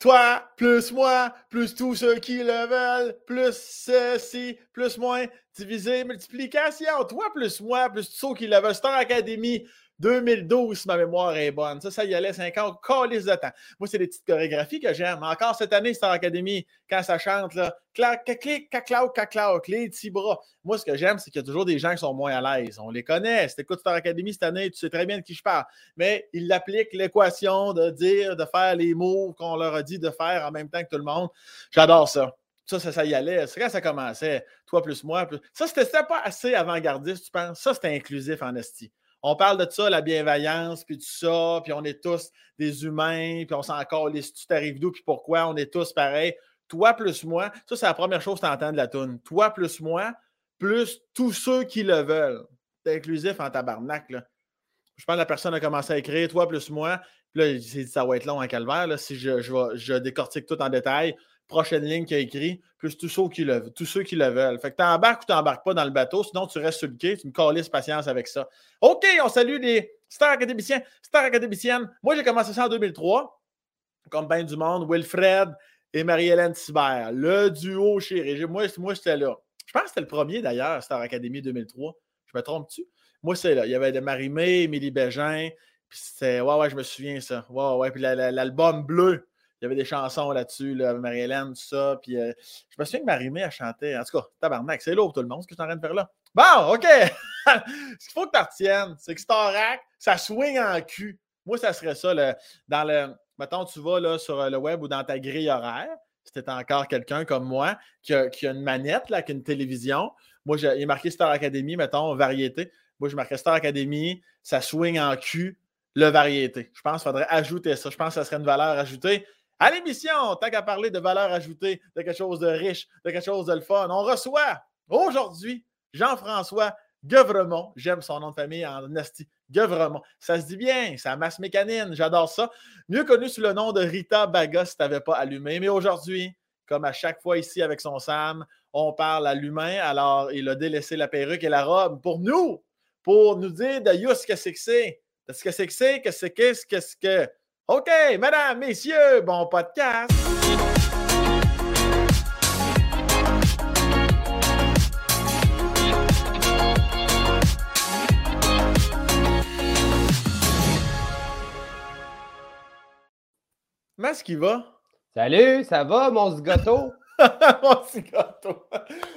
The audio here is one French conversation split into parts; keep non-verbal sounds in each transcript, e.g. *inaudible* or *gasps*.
toi, plus moi, plus tous ceux qui le veulent, plus ceci, plus moins, divisé, multiplication. Toi, plus moi, plus tous ceux qui le veulent. Star Academy 2012, si ma mémoire est bonne. Ça, ça y allait 5 ans, calice de temps. Moi, c'est des petites chorégraphies que j'aime. Encore cette année, Star Academy, quand ça chante, là, clac, clic, caclao, caclao, les petits bras. Moi, ce que j'aime, c'est qu'il y a toujours des gens qui sont moins à l'aise. On les connaît. Si tu écoutes Star Academy cette année, tu sais très bien de qui je parle. Mais ils appliquent l'équation de dire, de faire les mots qu'on leur a dit de faire en même temps que tout le monde. J'adore ça. Ça, ça, ça, y allait. C'est quand ça commençait. Toi plus moi. Plus... Ça, c'était pas assez avant-gardiste, tu penses? Ça, c'était inclusif en esti. On parle de ça, la bienveillance, puis tout ça, puis on est tous des humains, puis on s'en les tu t'arrives d'où, puis pourquoi, on est tous pareils. Toi plus moi, ça, c'est la première chose que tu entends de la toune. Toi plus moi, plus tous ceux qui le veulent. C'est inclusif en tabarnak. Je pense que la personne a commencé à écrire toi plus moi. Puis là, il s'est dit ça va être long en calvaire. Si je, je, je décortique tout en détail, prochaine ligne qui a écrit, plus tous ceux qui le, tous ceux qui le veulent. Fait que tu embarques ou tu n'embarques pas dans le bateau, sinon tu restes sur le quai, tu me calisses patience avec ça. OK, on salue les stars académiciens, stars académiciennes. Moi, j'ai commencé ça en 2003, comme bien du monde, Wilfred et Marie-Hélène Thibert, le duo chéri. Moi, moi j'étais là. Je pense que c'était le premier d'ailleurs, Star Academy 2003. Je me trompe-tu? Moi, c'est là. Il y avait de Marie-Mé, Émilie Bégin, puis c'était, ouais, ouais, je me souviens ça. Ouais, ouais, puis l'album bleu il y avait des chansons là-dessus, là, Marie-Hélène, tout ça. Puis euh, je me souviens que Marie-Mé a chanté. En tout cas, tabarnak, c'est lourd tout le monde, ce que je suis en train de faire là. Bon, OK! *laughs* ce qu'il faut que tu retiennes, c'est que Starac, ça swing en cul. Moi, ça serait ça. dans le. Mettons, tu vas là, sur le web ou dans ta grille horaire. C'était encore quelqu'un comme moi qui a, une manette, là, qui a une télévision. Moi, il est marqué Star Academy, mettons, variété. Moi, je marquais Star Academy, ça swing en cul, le variété. Je pense qu'il faudrait ajouter ça. Je pense que ça serait une valeur ajoutée. À l'émission, tant qu'à parler de valeur ajoutée, de quelque chose de riche, de quelque chose de le fun, on reçoit aujourd'hui Jean-François Guevremont. J'aime son nom de famille en nasty. Guevremont. Ça se dit bien, ça masse mécanine, j'adore ça. Mieux connu sous le nom de Rita Baga si tu n'avais pas allumé. Mais aujourd'hui, comme à chaque fois ici avec son Sam, on parle à l'humain. Alors, il a délaissé la perruque et la robe pour nous, pour nous dire de ce que c'est que c'est. ce que c'est que c'est, que c'est qu'est-ce que c'est que. OK, mesdames, messieurs, bon podcast. Comment est-ce qu'il va? Salut, ça va, mon zigoto? *laughs* mon zigoto.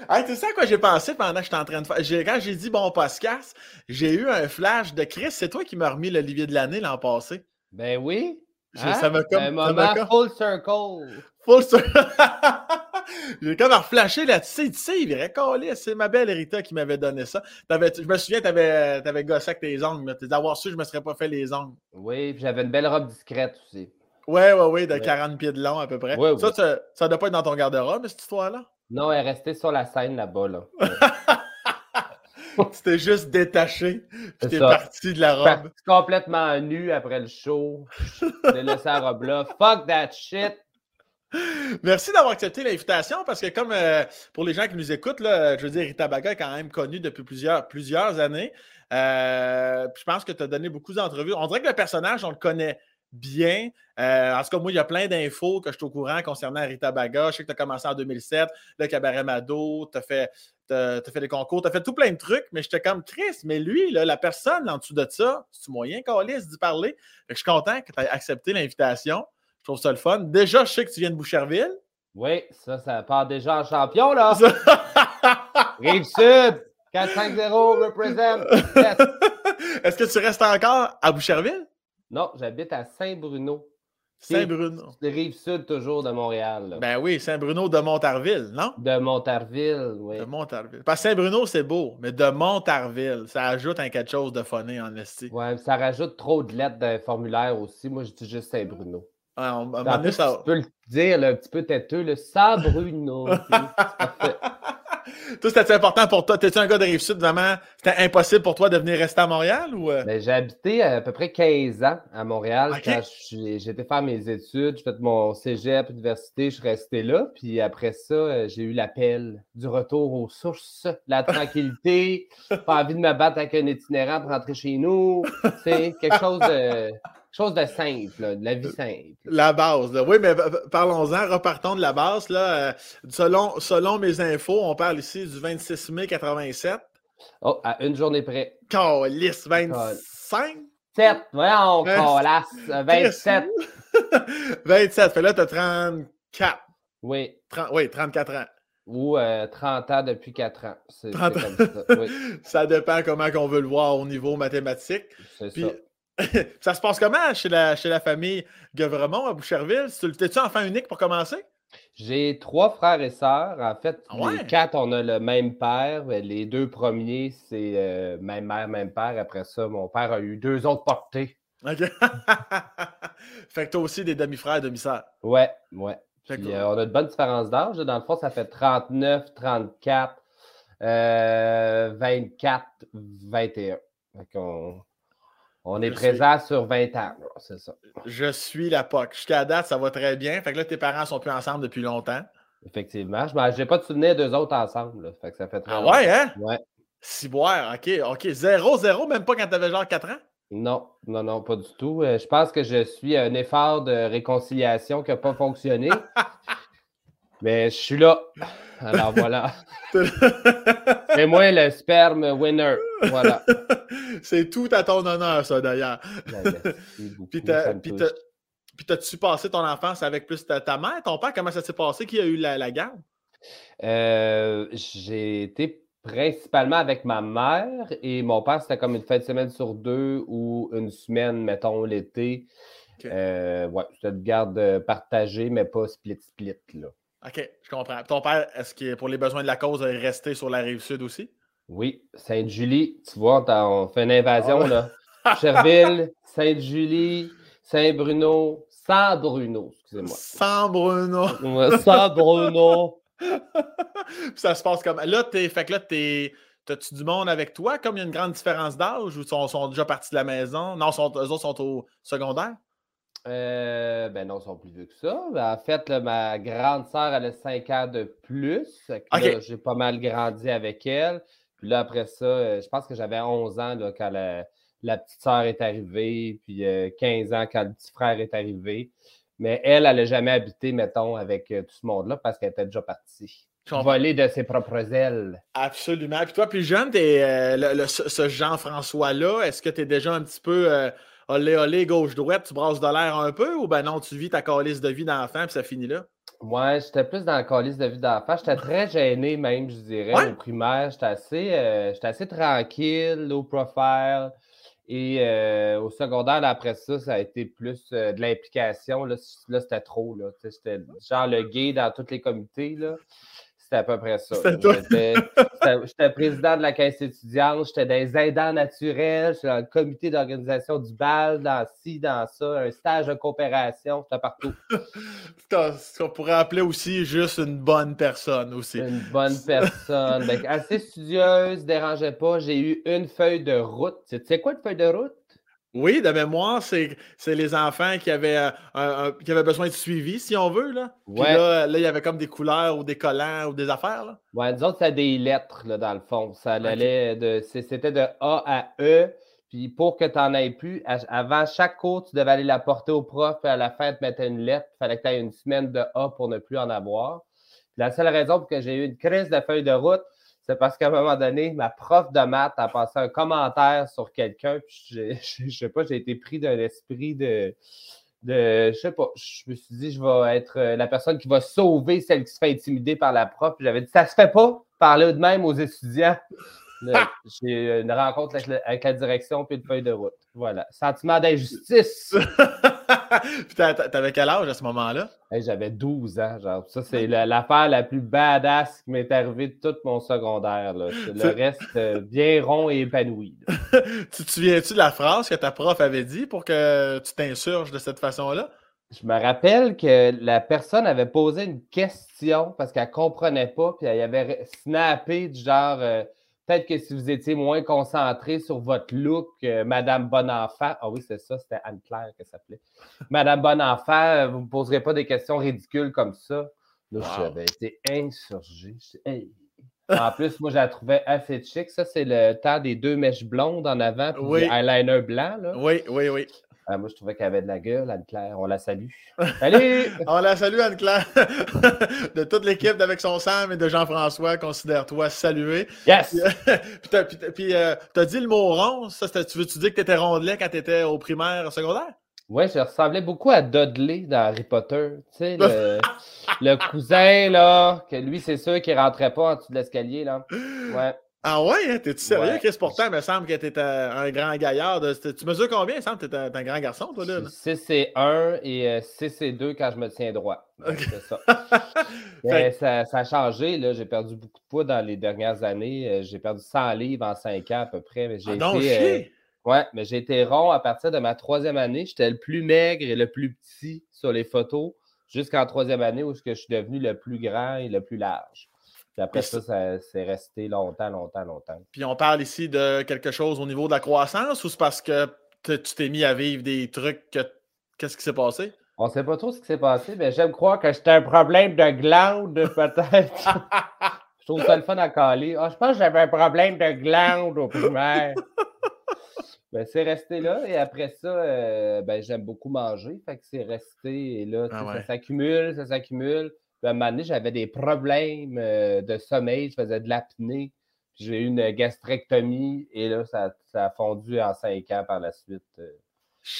hey, tu sais à quoi j'ai pensé pendant que j'étais en train de faire? Quand j'ai dit bon podcast, j'ai eu un flash de Chris. C'est toi qui m'as remis l'Olivier de l'année l'an passé. Ben oui. Hein? Ça m'a comme. Un moment full circle. Full circle. *laughs* J'ai comme reflashé là-dessus. Tu sais, il coller. C'est ma belle Rita qui m'avait donné ça. je me souviens, tu avais, avais gossé avec tes ongles. D'avoir su, je ne me serais pas fait les ongles. Oui, j'avais une belle robe discrète aussi. Oui, oui, oui, de 40 pieds de long à peu près. ça, ça ne doit pas être dans ton garde-robe, cette histoire-là? Non, elle est restée sur la scène là-bas. Là. *laughs* *laughs* C'était juste détaché. Puis t'es parti de la robe. complètement nu après le show. J'ai laissé la robe là. *laughs* Fuck that shit. Merci d'avoir accepté l'invitation parce que comme euh, pour les gens qui nous écoutent, là, je veux dire, Rita Baga est quand même connue depuis plusieurs, plusieurs années. Euh, je pense que tu as donné beaucoup d'entrevues. On dirait que le personnage, on le connaît bien. Euh, en tout cas, moi, il y a plein d'infos que je suis au courant concernant Rita Baga. Je sais que tu as commencé en 2007, le cabaret Mado, tu as fait, fait des concours, tu as fait tout plein de trucs, mais j'étais comme triste. Mais lui, la personne en dessous de ça, c'est moyen, Calis, d'y parler? je suis content que tu aies accepté l'invitation. Je trouve ça le fun. Déjà, je sais que tu viens de Boucherville. Oui, ça, ça part déjà en champion, là. *laughs* Rive-Sud, 4-5-0, represent. Est-ce que tu restes encore à Boucherville? Non, j'habite à Saint-Bruno. Saint-Bruno. Rive sud toujours de Montréal. Ben oui, Saint-Bruno de Montarville, non? De Montarville, oui. De Montarville. Parce que Saint-Bruno, c'est beau, mais de Montarville, ça ajoute un quelque chose de funny en esti. Ouais, ça rajoute trop de lettres d'un formulaire aussi. Moi, je dis juste Saint-Bruno. Ah, on, ça... Tu peux le dire un petit peu têteux, le Saint-Bruno. *laughs* *laughs* toi, c'était important pour toi? T'es-tu un gars de Rive-Sud, vraiment? C'était impossible pour toi de venir rester à Montréal? ou euh? ben, J'ai habité à peu près 15 ans à Montréal quand j'étais faire mes études. J'ai fait mon cégep, université, je suis resté là. Puis après ça, euh, j'ai eu l'appel du retour aux sources, la *laughs* tranquillité, pas envie de me battre avec un itinérant pour rentrer chez nous. C'est quelque chose de chose de simple, de la vie simple. La base, oui, mais parlons-en, repartons de la base. Là. Euh, selon, selon mes infos, on parle ici du 26 mai 87. Oh, à une journée près. Calice, 25? 7, voyons, calasse, 27. 27, fait là, tu as 34. Oui. oui, 34 ans. Ou 30 euh, ans depuis 4 ans. 30 ans. *laughs* ça. dépend comment on veut le voir au niveau mathématique. C'est ça. *laughs* ça se passe comment chez la, chez la famille Guevremont à Boucherville? T'es-tu enfant unique pour commencer? J'ai trois frères et sœurs. En fait, ah les quatre, on a le même père. Les deux premiers, c'est euh, même mère, même père. Après ça, mon père a eu deux autres portées. OK. *laughs* fait que toi aussi des demi-frères, demi-sœurs. Ouais, ouais. Euh, on a de bonnes différences d'âge. Dans le fond, ça fait 39, 34, 24, 21. on, on est présent sur 20 ans, c'est ça. Je suis la POC. Jusqu'à date, ça va très bien. Fait que là, tes parents sont plus ensemble depuis longtemps. Effectivement. Je n'ai pas de souvenir d'eux autres ensemble. Fait que ça fait Ah ouais, hein? Ouais. Ciboire, OK, OK. Zéro, zéro, même pas quand tu avais genre 4 ans? Non, non, non, pas du tout. Euh, je pense que je suis un effort de réconciliation qui n'a pas fonctionné. *laughs* Mais je suis là. Alors voilà. *laughs* C'est moi le sperme winner. Voilà. *laughs* C'est tout à ton honneur, ça, d'ailleurs. Ben, *laughs* puis t'as-tu passé ton enfance avec plus ta, mère, ton père? Comment ça s'est passé? Qui a eu la, garde? Euh, j'ai été principalement avec ma mère et mon père, c'était comme une fin de semaine sur deux ou une semaine, mettons, l'été. Euh, ouais, c'était de garde partagée, mais pas split-split, là. OK, je comprends. Ton père, est-ce que pour les besoins de la cause, est resté sur la rive sud aussi? Oui, Sainte-Julie, tu vois, on fait une invasion, ah là. Cherville, Sainte-Julie, Saint-Bruno, Saint-Bruno, excusez-moi. Saint-Bruno. Saint-Bruno. ça se passe comme. Là, t'es. Fait que là, t'es. T'as-tu du monde avec toi, comme il y a une grande différence d'âge, ou sont, sont, déjà partis de la maison? Non, sont, eux autres sont au secondaire? Euh, ben non, ils sont plus vieux que ça. Ben, en fait, ma grande sœur, elle a 5 ans de plus. J'ai pas mal grandi avec elle. Puis là, après ça, euh, je pense que j'avais 11 ans là, quand la, petite sœur est arrivée, puis 15 euh, ans quand le petit frère est arrivé. Mais elle, elle n'a jamais habité, mettons, avec tout ce monde-là parce qu'elle était déjà partie. Voler de ses propres ailes. Absolument. Puis toi, plus jeune, es, ce Jean-François-là, est-ce que tu es déjà un petit peu olé, olé, gauche-droite, tu brasses de l'air un peu ou ben non, tu vis ta calice de vie d'enfant puis ça finit là? Ouais, j'étais plus dans la calice de vie d'enfant. J'étais très *laughs* gêné même, je dirais, au primaire. J'étais assez, euh, assez tranquille, low profile. Et euh, au secondaire, après ça, ça a été plus euh, de l'implication. Là, là c'était trop. J'étais genre le gay dans tous les comités. Là. C'était à peu près ça. *laughs* J'étais président de la caisse étudiante, j'étais les aidants naturels, j'étais dans le comité d'organisation du bal, dans ci, dans ça, un stage de coopération, j'étais partout. *laughs* On pourrait appeler aussi juste une bonne personne aussi. Une bonne personne. *laughs* Ben, assez studieuse, dérangeait pas. J'ai eu une feuille de route. Tu sais quoi une feuille de route? Oui, de mémoire, c'est les enfants qui avaient, euh, qui avaient besoin de suivi, si on veut. Là. là, il y avait comme des couleurs ou des collants ou des affaires. Là. Ouais, nous autres, c'était des lettres, là, dans le fond. Ça allait de. C'était de A à E. Puis pour que tu n'en aies plus, avant chaque cours, tu devais aller la porter au prof à la fin, tu mettais une lettre. Il fallait que tu aies une semaine de A pour ne plus en avoir. la seule raison pour que j'ai eu une crise de feuille de route, c'est parce qu'à un moment donné, ma prof de maths a passé un commentaire sur quelqu'un, puis je, *laughs* ne sais pas, j'ai été pris d'un esprit de, de, je sais pas, je me suis dit, je vais être euh, la personne qui va sauver celle qui se fait intimider par la prof. J'avais dit, ça se fait pas, parler de même aux étudiants. *laughs* J'ai une rencontre avec la, direction puis une feuille de route. Voilà. Sentiment d'injustice. *laughs* *laughs* puis t'avais quel âge à ce moment-là? J'avais 12 ans. Genre. Ça, c'est l'affaire la plus badass qui m'est arrivée de tout mon secondaire. Le reste, euh, bien rond et épanoui. *laughs* tu te souviens-tu de la phrase que ta prof avait dit pour que tu t'insurges de cette façon-là? Je me rappelle que la personne avait posé une question parce qu'elle ne comprenait pas, puis elle avait snappé du genre. Euh, Peut-être que si vous étiez moins concentré sur votre look, euh, Madame Bonenfant, ah oui, c'est ça, c'était Anne-Claire que ça s'appelait. Madame Bonenfant, euh, vous ne me poserez pas des questions ridicules comme ça. Là, j'avais été insurgé. En plus, moi, je la trouvais assez chic. Ça, c'est le temps des deux mèches blondes en avant, puis oui. eyeliner blanc. Là. Oui, oui, oui. Ah, moi, je trouvais qu'elle avait de la gueule, Anne-Claire. On la salue. *laughs* Salut! On la salue, Anne-Claire. *laughs* de toute l'équipe d'Avec son Sam et de Jean-François, considère-toi salué. Yes! Puis, *laughs* tu as dit le mot rond. Ça, tu veux-tu dire que tu étais rondelet quand tu étais au primaire, au secondaire? Oui, je ressemblais beaucoup à Dudley dans Harry Potter. Tu sais, le, le cousin, là, que lui, c'est sûr qu'il ne rentrait pas en dessous de l'escalier, là. Ouais. Ah ouais? Hein? T'es-tu sérieux, Chris? Pourtant, il me semble que t'étais un grand gaillard. Tu mesures combien, Sam? T'es un, un, grand garçon, toi, là? 6 et 1 et 6 et 2 quand je me tiens droit. C'est ça. *laughs* ça. ça. a changé. là. J'ai perdu beaucoup de poids dans les dernières années. Euh, j'ai perdu 100 livres en 5 ans à peu près. Mais j'ai ah été, euh, ouais, mais j'ai été rond à partir de ma troisième année. J'étais le plus maigre et le plus petit sur les photos jusqu'en troisième année où je suis devenu le plus grand et le plus large. Puis après ça, ça c'est resté longtemps, longtemps, longtemps. Puis on parle ici de quelque chose au niveau de la croissance ou c'est parce que tu t'es mis à vivre des trucs que... Qu'est-ce qui s'est passé? On ne sait pas trop ce qui s'est passé, mais j'aime croire que c'était un problème de glande, *laughs* peut-être. je trouve ça le fun à caler. Ah, je pense que j'avais un problème de glande au primaire. ben, c'est resté là et après ça, euh, ben, j'aime beaucoup manger. Fait que c'est resté et là, ah ça s'accumule, ça s'accumule à un moment donné, j'avais des problèmes euh, de sommeil, je faisais de l'apnée. J'ai eu une gastrectomie et là, ça, a fondu en cinq ans par la suite. Euh,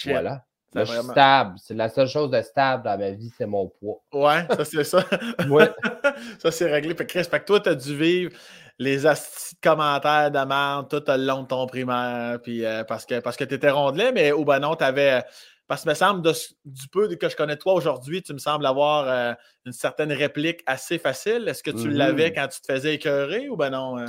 voilà. je suis stable. C'est la seule chose de stable dans ma vie, c'est mon poids. Ouais, ça c'est ça. ouais. *laughs* ça c'est réglé. Que Chris, fait que toi, tu as dû vivre les astis de commentaires d'amende tout le long de ton primaire, puis euh, parce que, parce que tu étais rondelet, mais au ben non, tu avais parce que, me semble, du peu que je connais toi aujourd'hui, tu me sembles avoir euh, une certaine réplique assez facile. Est-ce que tu l'avais mm-hmm. quand tu te faisais écœurer ou ben non? Euh?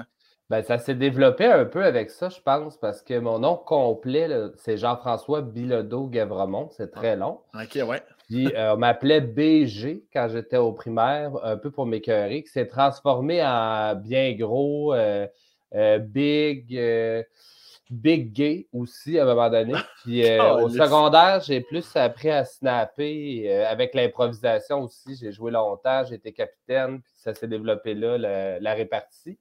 Ben, ça s'est développé un peu avec ça, je pense, parce que mon nom complet, c'est Jean-François Bilodeau-Guevremont. C'est très ah. long. OK, ouais. Puis euh, on m'appelait BG quand j'étais au primaire, un peu pour m'écœurer, qui s'est transformé en bien gros, big. Big Gay aussi à un moment donné. *laughs* Puis euh, au secondaire, j'ai plus appris à snapper euh, avec l'improvisation aussi. J'ai joué longtemps, j'ai été capitaine, puis ça s'est développé là, la, répartie.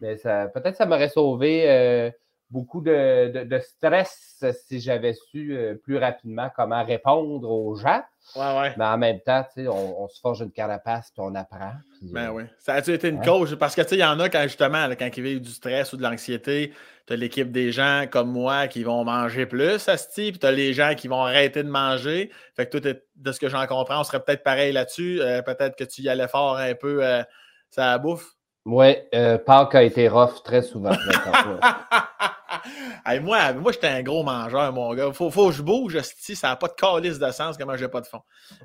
Mais ça, peut-être ça m'aurait sauvé euh, beaucoup de, stress si j'avais su plus rapidement comment répondre aux gens. Mais en même temps, on, se forge une carapace puis on apprend. ben oui. Ça a-tu été une cause? Parce que il y en a quand justement, quand ils vivent du stress ou de l'anxiété, tu as l'équipe des gens comme moi qui vont manger plus, Asti, puis tu as les gens qui vont arrêter de manger. Fait que toi, de ce que j'en comprends, on serait peut-être pareil là-dessus. Euh, peut-être que tu y allais fort un peu, euh, ça bouffe. Oui, euh, Pâques a été rough très souvent. *laughs* *laughs* moi, moi j'étais un gros mangeur, mon gars. Faut, faut que je bouge, ça n'a pas de calice de sens, comment j'ai pas de fond.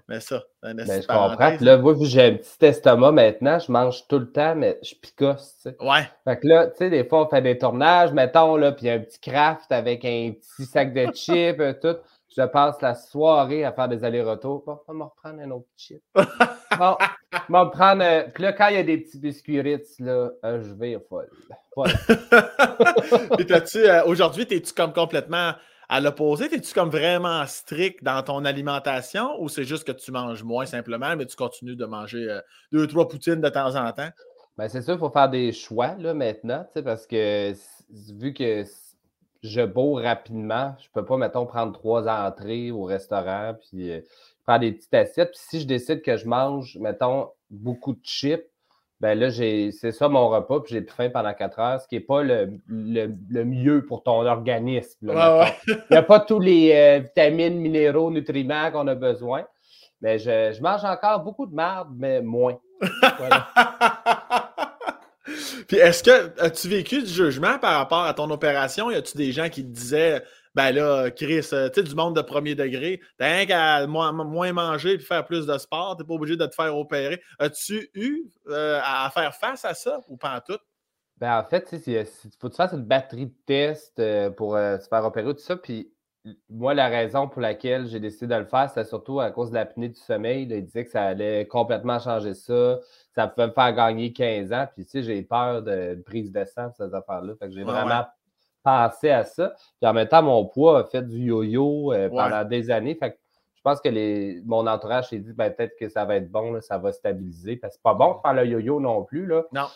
Mais ça, ben, je comprends. là, moi, j'ai un petit estomac maintenant, je mange tout le temps, mais je picosse. Ouais. Fait que là, tu sais, des fois, on fait des tournages, mettons, là, puis un petit craft avec un petit sac de *laughs* chips, tout je passe la soirée à faire des allers-retours. Bon, on va me reprendre un autre chip. *laughs* bon, on va me prendre. Euh, puis là, quand il y a des petits biscuits Ritz, là, euh, je vais folle. folle. *laughs* euh, aujourd'hui, es-tu comme complètement à l'opposé? Es-tu comme vraiment strict dans ton alimentation ou c'est juste que tu manges moins simplement, mais tu continues de manger deux, trois poutines de temps en temps? Ben, c'est sûr, il faut faire des choix là, maintenant, parce que vu que je bourre rapidement. Je peux pas, mettons, prendre trois entrées au restaurant, puis euh, faire des petites assiettes. Puis si je décide que je mange, mettons, beaucoup de chips, ben là, c'est ça mon repas, puis j'ai plus faim pendant quatre heures, ce qui n'est pas le, mieux pour ton organisme. Il n'y a pas tous les euh, vitamines, minéraux, nutriments qu'on a besoin. Mais je, je, mange encore beaucoup de merde, mais moins. Voilà. *laughs* Puis est-ce que as-tu vécu du jugement par rapport à ton opération? Y a-tu des gens qui te disaient ben là, Chris, euh, tu sais, du monde de premier degré, t'as rien qu'à moins, manger et faire plus de sport, t'es pas obligé de te faire opérer. As-tu eu euh, à faire face à ça ou pas en tout? Ben en fait, il faut que tu fasses une batterie de tests euh, pour se faire opérer, tout ça. Puis moi, la raison pour laquelle j'ai décidé de le faire, c'est surtout à cause de l'apnée du sommeil. il disait que ça allait complètement changer ça. Ça pouvait me faire gagner 15 ans. Puis, tu sais, j'ai peur de, prise de sang, ces affaires-là. Fait que j'ai vraiment pensé à ça. Puis, en même temps, mon poids a fait du yo-yo euh, pendant des années. Fait que je pense que les, mon entourage s'est dit, ben, peut-être que ça va être bon, ça va stabiliser. Parce que c'est pas bon de faire le yo-yo non plus. Là. Non.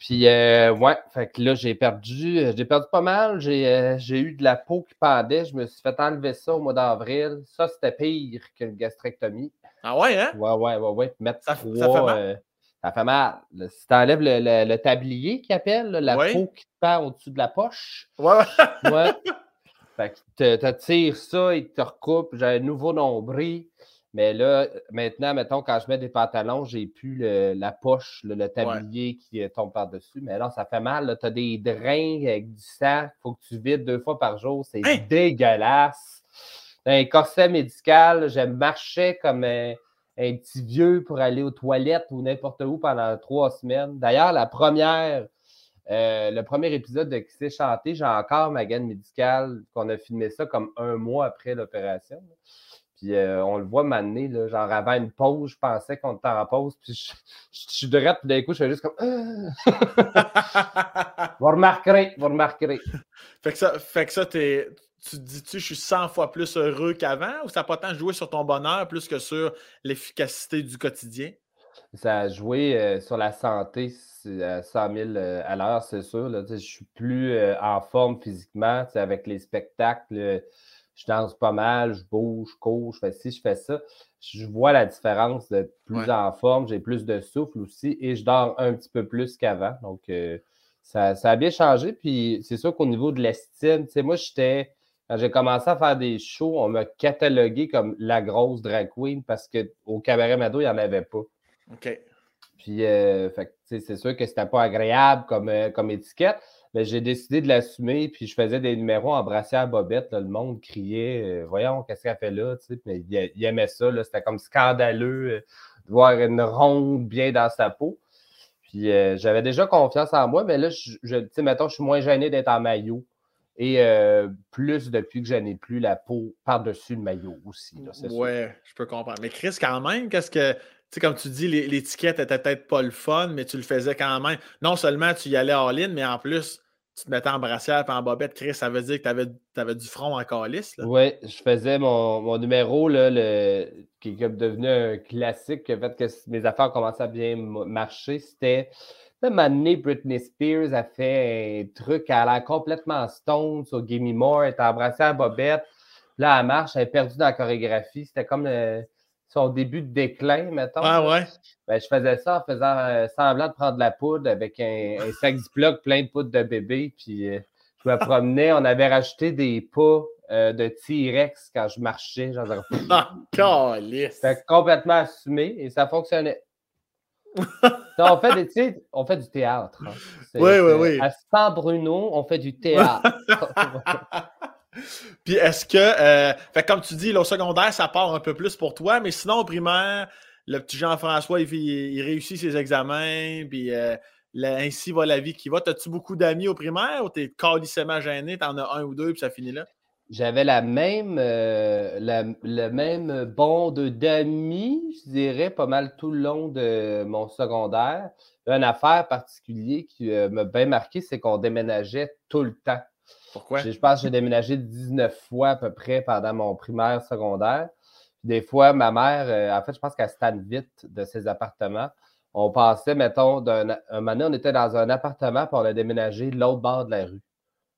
Puis, euh, ouais, fait que là, j'ai perdu, euh, j'ai perdu pas mal. Euh, j'ai eu de la peau qui pendait. Je me suis fait enlever ça au mois d'avril. Ça, c'était pire qu'une gastrectomie. Ah ouais, hein? Ouais, ouais, ouais, ouais. Mettre ça, ça fait mal. ça fait mal. Si tu enlèves le, tablier qui appelle, la peau qui te pend au-dessus de la poche. Ouais, ouais. *laughs* fait que tu tires ça, il te recoupe. J'ai un nouveau nombril. Mais là, maintenant, mettons, quand je mets des pantalons, j'ai plus la poche, le, tablier qui tombe par-dessus. Mais là, ça fait mal. Tu as des drains avec du sang. Il faut que tu vides deux fois par jour. C'est hein? dégueulasse. Un corset médical, je marchais comme un, petit vieux pour aller aux toilettes ou n'importe où pendant trois semaines. D'ailleurs, la première, euh, le premier épisode de Qui s'est chanté, j'ai encore ma gaine médicale, qu'on a filmé ça comme un mois après l'opération. Puis euh, on le voit m'amener, là, genre avant une pause, je pensais qu'on était en pause, puis je, suis de puis d'un coup, je suis juste comme. Ah! *laughs* vous remarquerez, vous remarquerez. Fait que ça, fait que ça tu te dis-tu, je suis 100 fois plus heureux qu'avant, ou ça n'a pas tant joué sur ton bonheur plus que sur l'efficacité du quotidien? Ça a joué euh, sur la santé à 100 000 euh, à l'heure, c'est sûr. Là, je suis plus en forme physiquement, avec les spectacles je danse pas mal, je bouge, je cours, je fais ci, je fais ça. Je vois la différence d'être plus en forme, j'ai plus de souffle aussi et je dors un petit peu plus qu'avant. Donc, euh, ça, a bien changé. Puis, c'est sûr qu'au niveau de l'estime, tu sais, moi, j'étais. Quand j'ai commencé à faire des shows, on m'a catalogué comme la grosse drag queen parce qu'au Cabaret Mado, il n'y en avait pas. OK. Puis, euh, c'est sûr que c'était pas agréable comme, euh, comme étiquette. Mais j'ai décidé de l'assumer, puis je faisais des numéros en brassière bobette. le monde criait euh, Voyons, qu'est-ce qu'elle fait là? mais il, aimait ça. C'était comme scandaleux euh, de voir une ronde bien dans sa peau. Puis euh, j'avais déjà confiance en moi, mais là, je, mettons, je suis moins gêné d'être en maillot. Et plus depuis que je n'ai plus la peau par-dessus le maillot aussi. ouais, je peux comprendre. Mais Chris, quand même, qu'est-ce que sais, comme tu dis, l'étiquette était peut-être pas le fun, mais tu le faisais quand même. Non seulement tu y allais en ligne, mais en plus, tu te mettais en brassière et en bobette. Chris, ça veut dire que tu avais, du front en calice. Oui, je faisais mon, numéro là, le, qui est devenu un classique, qui fait que mes affaires commençaient à bien marcher. C'était. Même année, Britney Spears a fait un truc, elle a complètement stone sur Gimme More, elle était en brassière bobette. Là, elle marche, elle est perdue dans la chorégraphie. C'était comme le son début de déclin, mettons. Ah ouais? Ben, je faisais ça en faisant euh, semblant de prendre de la poudre avec un, sac Ziploc plein de poudre de bébé. Puis euh, je me promenais. On avait rajouté des pas euh, de T-Rex quand je marchais. Genre, *laughs* ah, C'était complètement assumé et ça fonctionnait. on, fait des, on fait du théâtre. Hein. Oui, oui, oui. À San Bruno, on fait du théâtre. *laughs* *laughs* *laughs* Puis est-ce que, euh, fait comme tu dis, au secondaire, ça part un peu plus pour toi, mais sinon, au primaire, le petit Jean-François, il, réussit ses examens, puis euh, ainsi va la vie qui va. T'as-tu beaucoup d'amis au primaire ou t'es calissement gêné, t'en as un ou deux, puis ça finit là? J'avais la même, euh, le même bande d'amis, je dirais, pas mal tout le long de mon secondaire. Une affaire particulière qui m'a bien marqué, c'est qu'on déménageait tout le temps. Pourquoi? Je, pense que j'ai déménagé 19 fois à peu près pendant mon primaire, secondaire. Des fois, ma mère, euh, en fait, je pense qu'elle stand vite de ses appartements. On passait, mettons, d'un un moment on était dans un appartement, puis on a déménagé l'autre bord de la rue,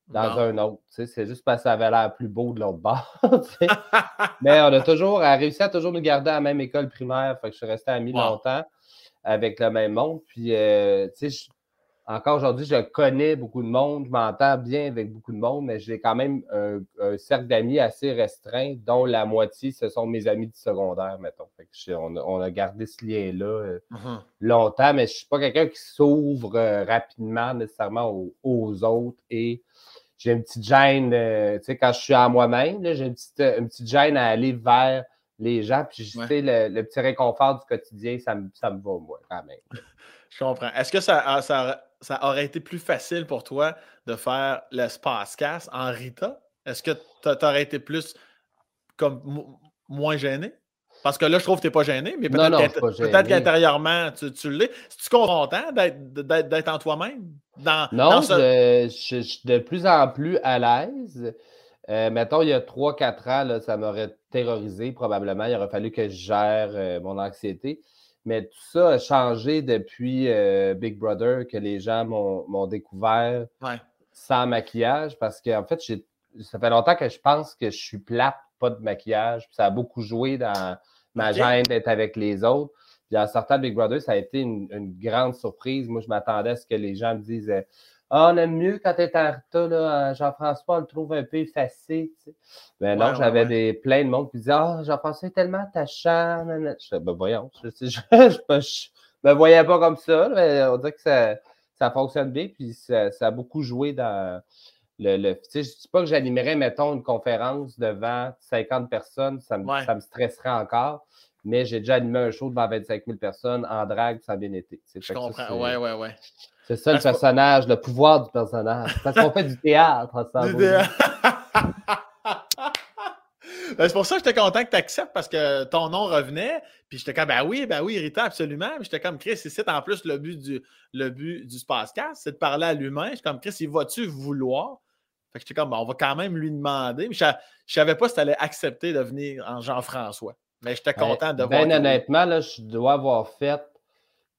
dans un autre. C'est juste parce que ça avait l'air plus beau de l'autre bord. *laughs* Mais on a toujours, réussi à toujours nous garder à la même école primaire. Fait que je suis resté ami longtemps avec le même monde. Puis, euh, tu sais, encore aujourd'hui, je connais beaucoup de monde, je m'entends bien avec beaucoup de monde, mais j'ai quand même un, cercle d'amis assez restreint, dont la moitié, ce sont mes amis du secondaire, mettons. on, a gardé ce lien-là euh, uh-huh. longtemps, mais je ne suis pas quelqu'un qui s'ouvre euh, rapidement nécessairement aux, autres et j'ai une petite gêne, euh, tu sais, quand je suis à moi-même, j'ai une petite, une petite gêne à aller vers les gens, puis je sais, le, petit réconfort du quotidien, ça me, ça me va, moi, quand même. *laughs* Je comprends. Est-ce que ça, ah, ça, ça aurait été plus facile pour toi de faire l'espace casse en Rita? Est-ce que tu aurais été plus comme moins gêné? Parce que là, je trouve que tu n'es pas gêné, mais peut-être qu'intérieurement, tu, tu l'es. Es-tu content d'être en toi-même? non, je, suis de plus en plus à l'aise. Euh, mettons, il y a 3-4 ans, là, ça m'aurait terrorisé probablement. Il aurait fallu que je gère euh, mon anxiété. Mais tout ça a changé depuis euh, Big Brother, que les gens m'ont découvert sans maquillage. Parce qu'en fait, ça fait longtemps que je pense que je suis plate, pas de maquillage. ça a beaucoup joué dans ma gêne d'être avec les autres. Puis en sortant de Big Brother, ça a été une, une grande surprise. Moi, je m'attendais à ce que les gens me disent ah, on aime mieux quand tu es en là, Jean-François, on le trouve un peu effacé. Tu sais. Ben non, j'avais des plein de monde qui disaient Ah, Jean-François est tellement attachant. Je disais, ben voyons, je, *laughs* je, me voyais pas comme ça, mais on dirait que ça, ça fonctionne bien, puis ça, a beaucoup joué dans le. le tu sais, je ne dis pas que j'animerais, mettons, une conférence devant 50 personnes, ça me, ça me stresserait encore mais j'ai déjà animé un show devant 25 000 personnes en drague, ça a bien été. Je comprends. ouais, ouais, ouais. C'est ça le personnage, le pouvoir du personnage. Parce qu'on fait du théâtre ensemble. *laughs* Ben, c'est pour ça que j'étais content que tu acceptes parce que ton nom revenait. Puis j'étais comme, ben oui, ben oui, Rita, absolument. j'étais comme, Chris, c'est en plus le but du, le but du Spacecast, c'est de parler à l'humain. J'étais comme, Chris, il va-tu vouloir? Fait que j'étais comme, on va quand même lui demander. Mais je, ne savais pas si tu allais accepter de venir en Jean-François. Mais j'étais ben, content de voir. Ben honnêtement, là, je dois avoir fait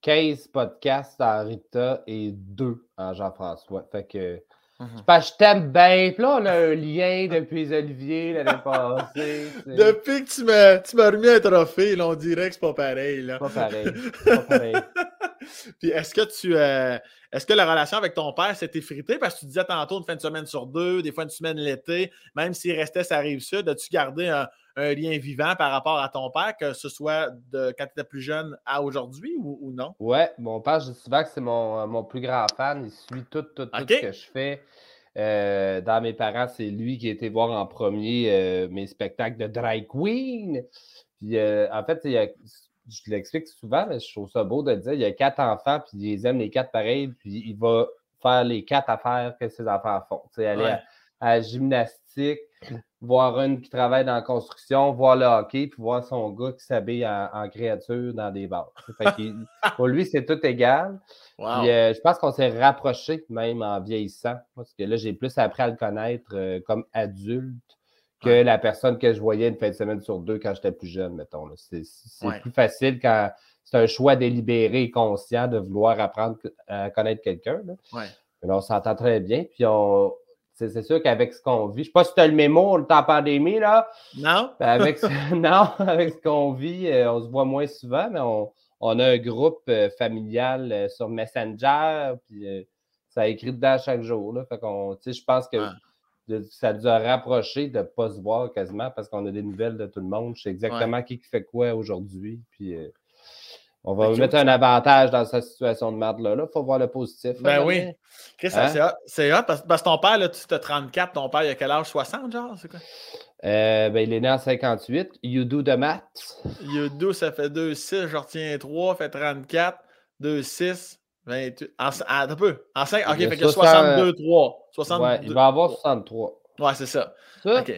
15 podcasts en Rita et 2 en Jean-François. Fait que. Mhm. je t'aime bien. Puis là, on a un lien depuis Olivier l'année passée. Depuis que tu m'as, remis un trophée, là, on dirait que c'est pas pareil. Là. Pas pareil. Pas pareil. *laughs* Puis est-ce que tu euh, est-ce que la relation avec ton père s'est effritée? Parce que tu disais tantôt une fin de semaine sur deux, des fois une semaine l'été, même s'il restait ça rive sud, as-tu gardé un, un lien vivant par rapport à ton père, que ce soit de quand tu étais plus jeune à aujourd'hui ou, non? Ouais, mon père, je dis souvent que c'est mon, euh, mon, plus grand fan. Il suit tout, tout, tout ce que je fais. Euh, dans mes parents, c'est lui qui a été voir en premier euh, mes spectacles de drag queen. Puis en fait, je l'explique souvent, mais je trouve ça beau de dire. Il y a quatre enfants, puis ils aiment les quatre pareils, puis il va faire les quatre affaires que ses enfants font. Tu aller à, la gymnastique, voir une qui travaille dans la construction, voir le hockey, puis voir son gars qui s'habille en, créature dans des bars. *laughs* pour lui, c'est tout égal. Euh, je pense qu'on s'est rapproché même en vieillissant, parce que là, j'ai plus appris à le connaître euh, comme adulte que la personne que je voyais une fin de semaine sur deux quand j'étais plus jeune, mettons. C'est plus facile quand c'est un choix délibéré et conscient de vouloir apprendre à connaître quelqu'un. on s'entend très bien. Puis on, c'est sûr qu'avec ce qu'on vit, je ne sais pas si tu as le mémo, le temps pandémie, là. Non. Avec ce, *laughs* non, avec ce qu'on vit, euh, on se voit moins souvent, mais on, a un groupe euh, familial euh, sur Messenger, puis ça écrit dedans chaque jour. Là, fait qu'on, je pense que ça nous a rapproché de ne pas se voir quasiment parce qu'on a des nouvelles de tout le monde. Je sais exactement qui fait quoi aujourd'hui. Puis on va mettre un avantage dans cette situation de merde-là. Il faut voir le positif. Ben oui. Hein? c'est hot parce, que ton père, là, tu as 34, ton père, il a quel âge? 60, genre? C'est quoi? Euh, ben, il est né en 58. You do the math. You do, ça fait 2-6. Je retiens 3, fait 34. 2-6. 28. En, un peu. En 5. OK, fait que 62, 3. 62. Ouais, il va avoir 63. Ouais, c'est ça. ça? OK.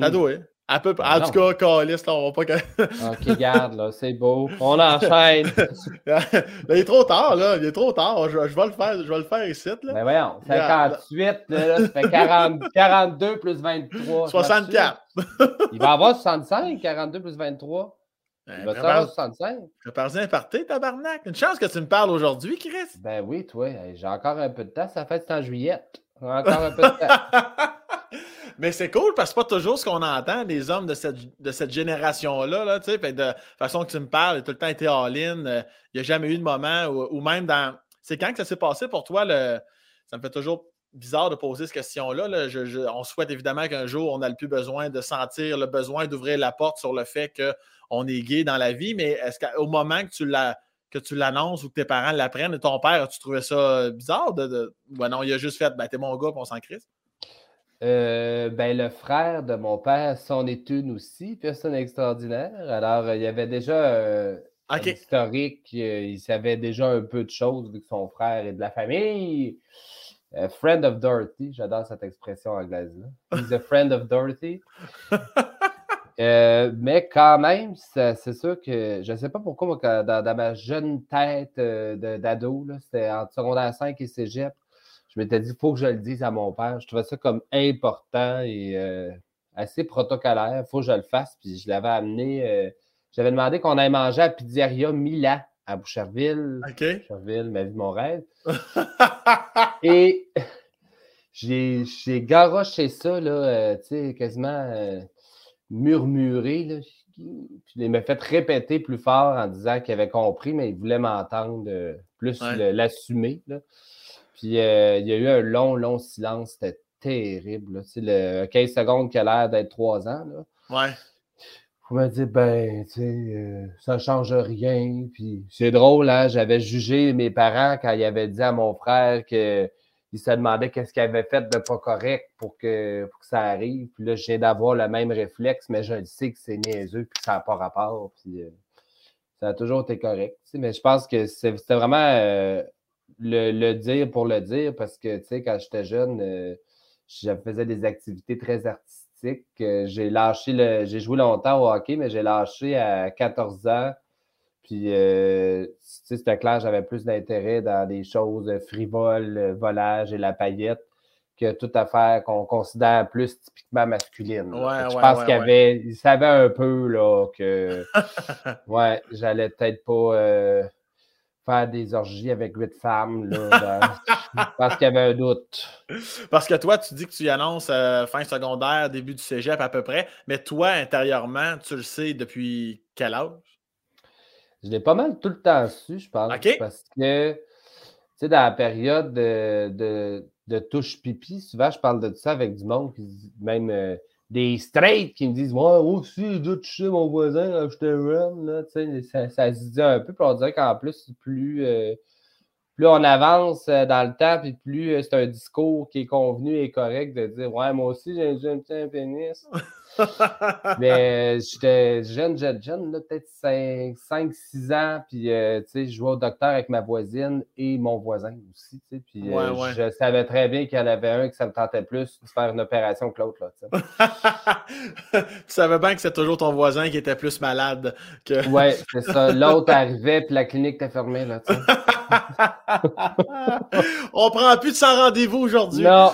Ça doit, hein? À peu près. En tout cas, Calis, on va pas. *laughs* ok, garde, là, c'est beau. On enchaîne. *laughs* il est trop tard, là. Il est trop tard. Je, vais le faire. Je vais le faire ici. Là. Ben voyons, 58, là, ça fait 40, 42 *laughs* plus 23. 64. il va avoir 65, 42 plus 23. Ben, il va avoir 65. Je parle un parti, tabarnak. Une chance que tu me parles aujourd'hui, Chris. Ben oui, toi. J'ai encore un peu de temps. Ça fait en juillet. Encore un peu de temps. *laughs* Mais c'est cool parce que c'est pas toujours ce qu'on entend des hommes de cette, de cette génération-là. Là, de la façon que tu me parles, tout le temps été all-in. Il n'y a jamais eu de moment où, même dans. C'est quand que ça s'est passé pour toi? Le... Ça me fait toujours bizarre de poser cette question-là. on souhaite évidemment qu'un jour, on n'a plus besoin de sentir le besoin d'ouvrir la porte sur le fait qu'on est gay dans la vie, mais est-ce qu'au moment que tu l'as que tu l'annonces ou que tes parents l'apprennent, et ton père, as-tu trouvé ça bizarre? De, non, il a juste fait, ben, t'es mon gars, puis on s'en crisse? Euh, ben, le frère de mon père, son est une aussi, personne extraordinaire. Alors, il y avait déjà euh, un historique, euh, il savait déjà un peu de choses vu que son frère est de la famille. friend of Dorothy, j'adore cette expression anglaise-là. He's a friend of Dorothy. *laughs* mais quand même, c'est sûr que je ne sais pas pourquoi, dans, ma jeune tête d'ado, c'était entre secondaire 5 et cégep, je m'étais dit, il faut que je le dise à mon père. Je trouvais ça comme important et euh, assez protocolaire. Il faut que je le fasse. Puis je l'avais amené. Euh, j'avais demandé qu'on aille manger à Pizzeria Mila à Boucherville. OK. Boucherville, ma vie, mon rêve. *laughs* et *laughs* j'ai garoché ça, là, euh, tu sais, quasiment murmuré. Là. Puis il m'a fait répéter plus fort en disant qu'il avait compris, mais il voulait m'entendre plus l'assumer. Puis euh, il y a eu un long, long silence. C'était terrible. Le 15 secondes qui a l'air d'être 3 ans. Là. Ouais. Vous me dit, ben, tu sais, euh, ça change rien. Puis c'est drôle, hein? J'avais jugé mes parents quand ils avaient dit à mon frère que il se demandait qu'est-ce qu'il avait fait de pas correct pour que, ça arrive. Puis là, viens d'avoir le même réflexe, mais je le sais que c'est niaiseux puis que ça n'a pas rapport. Puis, euh, ça a toujours été correct. Mais je pense que c'était vraiment le, dire pour le dire parce que, tu sais, quand j'étais jeune, euh, je faisais des activités très artistiques. Euh, j'ai lâché le. J'ai joué longtemps au hockey, mais j'ai lâché à 14 ans. Puis, euh, c'était clair, j'avais plus d'intérêt dans des choses frivoles, le volage et la paillette que toute affaire qu'on considère plus typiquement masculine. je pense qu'il avait, il savait un peu là, que *laughs* ouais, j'allais peut-être pas faire des orgies avec huit femmes. Là, *laughs* parce qu'il y avait un doute. Parce que toi, tu dis que tu y annonces euh, fin secondaire, début du cégep à peu près, mais toi, intérieurement, tu le sais depuis quel âge? Je l'ai pas mal tout le temps su, je pense. Parce que, tu sais, dans la période de, de, touche pipi, souvent, je parle de ça avec du monde, même. Euh, des straights qui me disent Moi aussi, j'ai dû toucher mon voisin quand j'étais jeune. ça, ça se dit un peu. Puis on dirait qu'en plus, plus, euh, plus on avance euh, dans le temps, puis plus c'est un discours qui est convenu et correct de dire Ouais, moi aussi, j'ai un petit pénis. *laughs* *laughs* Mais j'étais jeune, jeune, jeune, peut-être 5-6 ans, puis euh, sais, je jouais au docteur avec ma voisine et mon voisin aussi. Puis euh, je savais très bien qu'il y en avait un qui ça me tentait plus de faire une opération que l'autre. *laughs* tu savais bien que c'est toujours ton voisin qui était plus malade que. Oui, c'est ça. L'autre arrivait, puis la clinique était fermée. Là, *laughs* On prend plus de sans rendez-vous aujourd'hui. Non.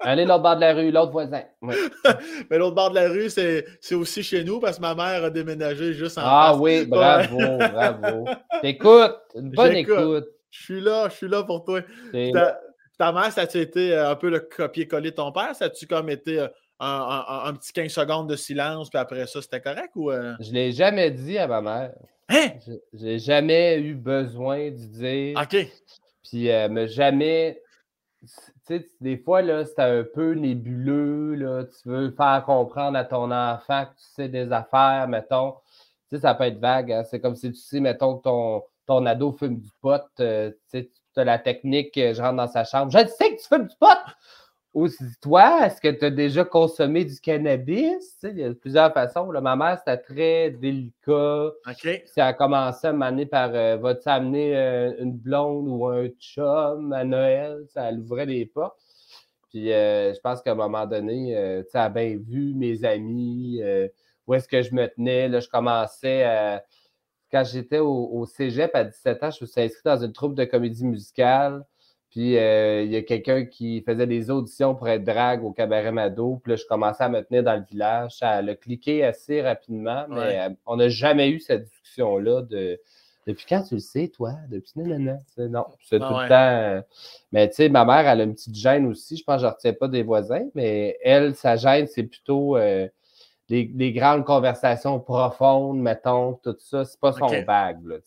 Allez l'autre bord de la rue, l'autre voisin. *laughs* Mais l'autre bord de la rue, c'est aussi chez nous parce que ma mère a déménagé juste en Ah oui, bravo, bravo. T'écoutes, une bonne écoute. Je suis là, je suis là pour toi. Ta, mère, ça a été euh, un peu le copier-coller de ton père? Ça a-tu comme été euh, un, petit 15 secondes de silence, puis après ça, c'était correct ou. Euh? Je l'ai jamais dit à ma mère. Hein? J'ai jamais eu besoin de dire. OK. Puis m'a jamais sais, des fois, là, c'est un peu nébuleux, là, tu veux faire comprendre à ton enfant que tu sais des affaires, mettons. Tu sais, ça peut être vague, hein. c'est comme si tu sais, mettons, que ton, ton ado fume du pot, euh, tu sais, tu as la technique, euh, je rentre dans sa chambre, je sais que tu fumes du pot! Toi, est-ce que tu as déjà consommé du cannabis? il y a plusieurs façons. Ma mère, c'était très délicat. OK. Ça a commencé à m'amener par euh, vas-tu amener euh, une blonde ou un chum à Noël? Ça ouvrait des portes. Puis euh, je pense qu'à un moment donné, tu as bien vu mes amis, où est-ce que je me tenais. Là, je commençais à. Quand j'étais au, au, cégep à 17 ans, je me suis inscrit dans une troupe de comédie musicale. Puis euh, il y a quelqu'un qui faisait des auditions pour être drague au cabaret Mado. Puis là, je commençais à me tenir dans le village. Ça a cliqué assez rapidement, mais euh, on n'a jamais eu cette discussion-là de depuis quand tu le sais, toi? Depuis non, non. C'est tout le temps. Euh, mais tu sais, ma mère, elle a une petite gêne aussi. Je pense que je ne retiens pas des voisins, mais elle, sa gêne, c'est plutôt les, grandes conversations profondes, mettons, tout ça. C'est pas son bague. Là,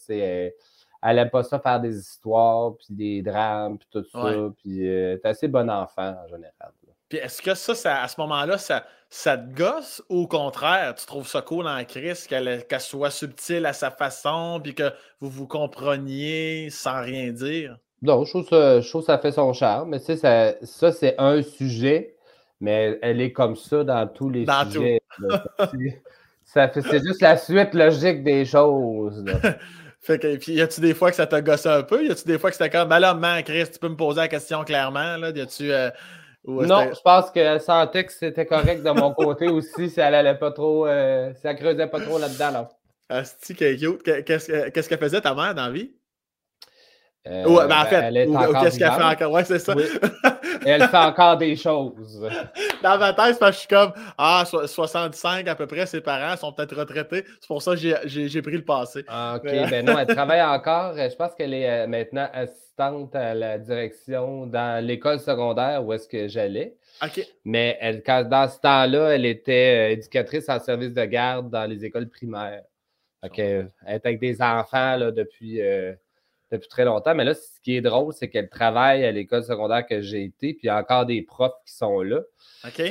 elle n'aime pas ça faire des histoires, puis des drames, puis tout ça. Puis euh, t'es assez bon enfant en général. Puis est-ce que ça, à ce moment-là, ça, ça te gosse ou au contraire, tu trouves ça cool en crise qu'elle soit subtile à sa façon, puis que vous vous compreniez sans rien dire? Non, je trouve ça, je trouve ça fait son charme. Mais tu sais, ça, ça c'est un sujet, mais elle est comme ça dans tous les sujets. c'est juste la suite logique des choses. *laughs* Fait que, puis, y a-tu des fois que ça t'a gossé un peu? Y a-tu des fois que c'était comme, ben là, man, Chris, tu peux me poser la question clairement? Là? Y tu euh, non, je pense qu'elle sentait que c'était correct de mon côté aussi, si elle allait pas trop, euh, si elle creusait pas trop là-dedans. Là. Asti, qu'est-ce qu'elle faisait ta mère dans la vie? Euh, ouais, ben en fait, elle est encore qu'est-ce qu'elle fait encore? Ouais, c'est ça. *laughs* elle fait encore des choses. Dans ma tête, parce que je suis comme Ah, 65 à peu près, ses parents sont peut-être retraités. C'est pour ça que j'ai pris le passé. OK. Ben non, elle *laughs* travaille encore. Je pense qu'elle est euh, maintenant assistante à la direction dans l'école secondaire où est-ce que j'allais. OK. Mais elle, dans ce temps-là, elle était euh, éducatrice en service de garde dans les écoles primaires. OK. Elle est avec des enfants là, depuis depuis très longtemps. Mais là, ce qui est drôle, c'est qu'elle travaille à l'école secondaire que j'ai été, puis il y a encore des profs qui sont là. OK.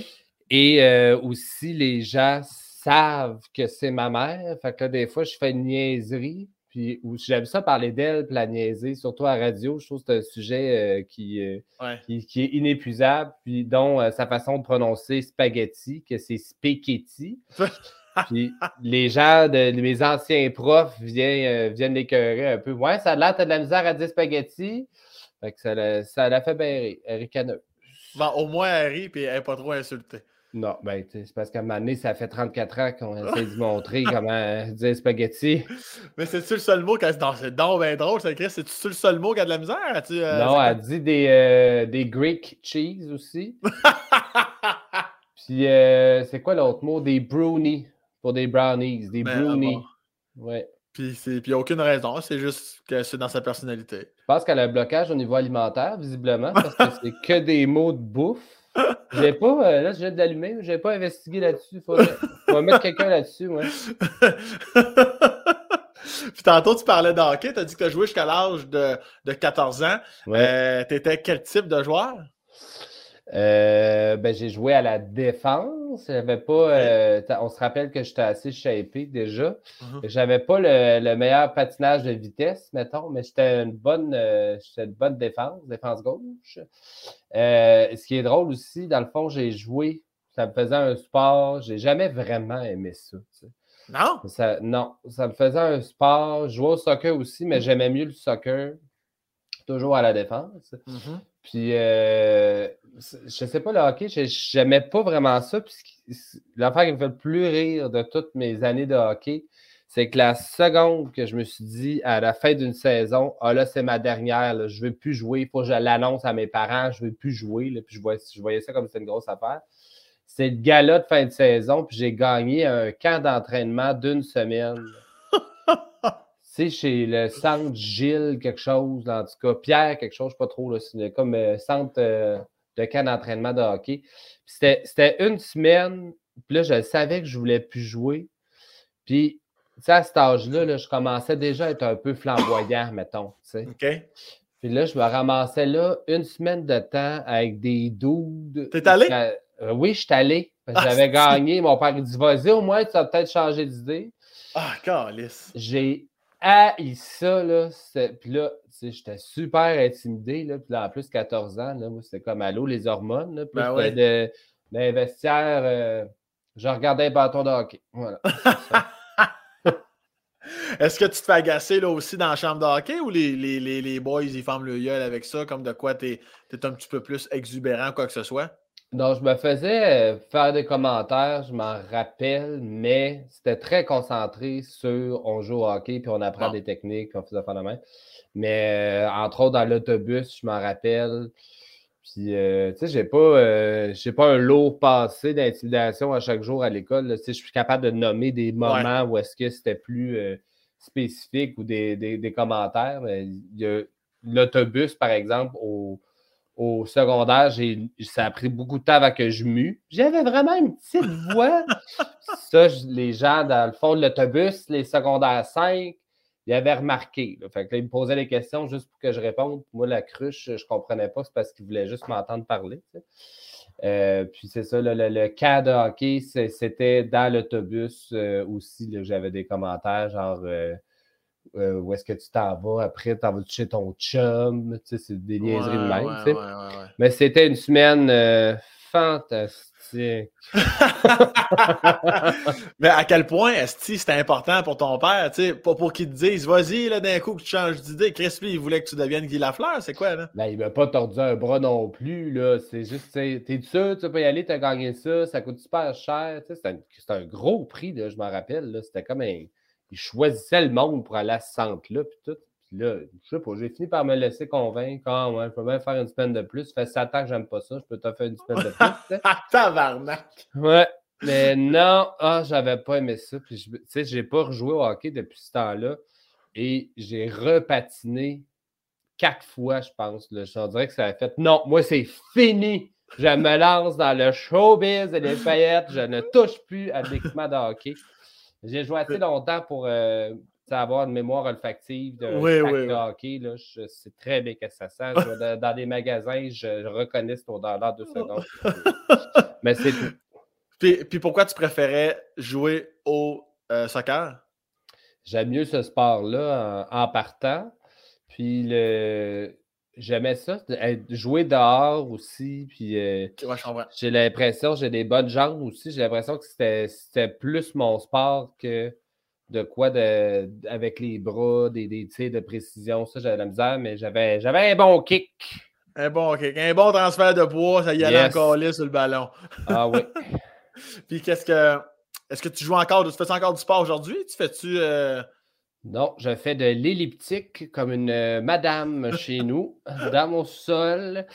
Et euh, aussi, les gens savent que c'est ma mère. Fait que là, des fois, je fais une niaiserie. Puis j'aime ça parler d'elle, puis la niaiser, surtout à radio. Je trouve que c'est un sujet euh, qui, euh, qui, qui, est inépuisable, puis dont sa façon de prononcer spaghetti, que c'est spaghetti. *laughs* Puis les gens, de, mes anciens profs viennent, euh, viennent l'écœurer un peu. Ouais, ça a l'air, t'as de la misère à dire spaghetti. Fait que ça, l'a, ça fait bien ricaneux. Bon, au moins, elle rit et elle n'est pas trop insultée. Non, ben, c'est parce qu'à un moment donné, ça fait 34 ans qu'on *laughs* essaie de montrer comment dire spaghetti. Mais c'est-tu le seul mot qu'elle Non, c'est donc bien drôle, ça écrit. C'est-tu le seul mot qui a de la misère? Euh, non, elle dit des, euh, des Greek cheese aussi. *laughs* Puis, c'est quoi l'autre mot? Des brownies pour des brownies, des ben, brownies. Ouais. Puis il n'y a aucune raison, c'est juste que c'est dans sa personnalité. Je pense qu'elle a un blocage au niveau alimentaire, visiblement, parce que c'est que des mots de bouffe. J'ai pas, euh, là, j'ai de l'allumer, j'ai pas investigué là-dessus. Il faut, mettre quelqu'un là-dessus, ouais. *laughs* Puis tantôt, tu parlais de hockey, tu as dit que tu as joué jusqu'à l'âge de, de, 14 ans. Euh, tu étais quel type de joueur? Euh, ben, j'ai joué à la défense. J'avais pas. Euh, on se rappelle que j'étais assez shapé déjà. Uh-huh. J'avais pas le, meilleur patinage de vitesse, mettons, mais j'étais une bonne, euh, une bonne défense, défense gauche. ce qui est drôle aussi, dans le fond, j'ai joué. Ça me faisait un sport. J'ai jamais vraiment aimé ça. Non? Ça, non, ça me faisait un sport. Je jouais au soccer aussi, mais j'aimais mieux le soccer. Toujours à la défense. Mm-hmm. Puis, euh, je sais pas, le hockey, j'aimais pas vraiment ça. Puis, l'affaire qui me fait le plus rire de toutes mes années de hockey, c'est que la seconde que je me suis dit à la fin d'une saison, ah là, c'est ma dernière, je ne veux plus jouer, il faut que je l'annonce à mes parents, je ne veux plus jouer. puis, je voyais, ça comme c'était une grosse affaire. C'est le gala de fin de saison, puis j'ai gagné un camp d'entraînement d'une semaine *laughs* sais, chez le centre Gilles, quelque chose, en tout cas, Pierre, quelque chose, je sais pas trop, c'est comme euh, centre euh, de camp d'entraînement de hockey. C'était une semaine, puis là, je savais que je voulais plus jouer. Puis, tu sais, à cet âge-là, je commençais déjà à être un peu flamboyant, mettons. OK. Puis là, je me ramassais là une semaine de temps avec des doudes. T'es allé? Euh, oui, je suis allé. Ah, j'avais gagné. Mon père il dit Vas-y, au moins, tu vas peut-être changer d'idée. Ah, calice. J'ai haï ça, là. Puis là, j'étais super intimidé, là. Puis là, en plus, 14 ans, là, moi, c'était comme allô, les hormones, là. Puis ben ouais. de, euh, je regardais un bâton de hockey. Voilà. *laughs* Est-ce que tu te fais agacer là aussi dans la chambre de hockey ou les, les, les, les boys ils forment le gueule avec ça, comme de quoi tu es, es, un petit peu plus exubérant, quoi que ce soit? Non, je me faisais euh, faire des commentaires, je m'en rappelle, mais c'était très concentré sur on joue au hockey, puis on apprend des techniques, puis on faisait faire la main. Mais euh, entre autres, dans l'autobus, je m'en rappelle. Puis, euh, tu sais, j'ai pas, pas un lourd passé d'intimidation à chaque jour à l'école. Sais, je suis capable de nommer des moments où est-ce que c'était plus spécifique ou des, des, des commentaires. L'autobus, par exemple, au au secondaire, ça a pris beaucoup de temps avant que je mue. J'avais vraiment une petite voix. ça, les gens dans le fond de l'autobus, les secondaires 5, ils avaient remarqué. Là, ils me posaient des questions juste pour que je réponde. Moi, la cruche, je ne comprenais pas, c'est parce qu'ils voulaient juste m'entendre parler. Euh, puis c'est ça, le, cas de hockey, c'était dans l'autobus euh, aussi. J'avais des commentaires genre euh, euh, où est-ce que tu t'en vas après, t'en vas chez ton chum, tu sais, c'est des niaiseries de même, tu sais. Mais c'était une semaine euh, fantastique. *laughs* Mais à quel point, est-ce que c'était important pour ton père, tu sais, pas pour qu'il te dise, vas-y, là, d'un coup, que tu changes d'idée. Chris, lui, il voulait que tu deviennes Guy Lafleur, c'est quoi, là? Ben, il m'a pas tordu un bras non plus, là. C'est juste, tu sais, t'es sûr, tu peux y aller, t'as gagné ça, ça coûte super cher, tu sais, c'est un, un, gros prix, là, je m'en rappelle, là. C'était comme un il choisissait le monde pour aller à ce centre-là, puis tout. Puis là, je sais pas, j'ai fini par me laisser convaincre. Ah ouais, je peux même faire une semaine de plus. Ça fait 7 ans que j'aime pas ça, je peux te faire une semaine de plus. *laughs* Tabarnak! Ouais. Mais non, ah, j'avais pas aimé ça. Puis, tu sais, j'ai pas rejoué au hockey depuis ce temps-là. Et j'ai repatiné quatre fois, je pense. Je dirais que ça a fait non, moi, c'est fini. Je me lance dans le showbiz et les paillettes. Je ne touche plus à l'équipement de hockey. J'ai joué assez longtemps pour euh, avoir une mémoire olfactive de, hockey. Là. Je sais très bien que ça sent. *laughs* dans, des magasins, je, reconnais ce odeur dans deux secondes. *laughs* Mais c'est tout. Puis, pourquoi tu préférais jouer au euh, soccer? J'aime mieux ce sport-là en, partant. Puis le, j'aimais ça, jouer dehors aussi. Puis euh, j'ai l'impression, j'ai des bonnes jambes aussi. J'ai l'impression que c'était plus mon sport que de quoi de, avec les bras, des, des tirs de précision. Ça, j'avais la misère, mais j'avais un bon kick. Un bon kick. Un bon transfert de poids, ça y allait encore là sur le ballon. Ah oui. *laughs* Puis qu'est-ce que. Est-ce que tu joues encore, tu fais encore du sport aujourd'hui? Tu fais-tu. Euh, non, je fais de l'elliptique comme une euh, madame chez *laughs* nous, dans mon sol.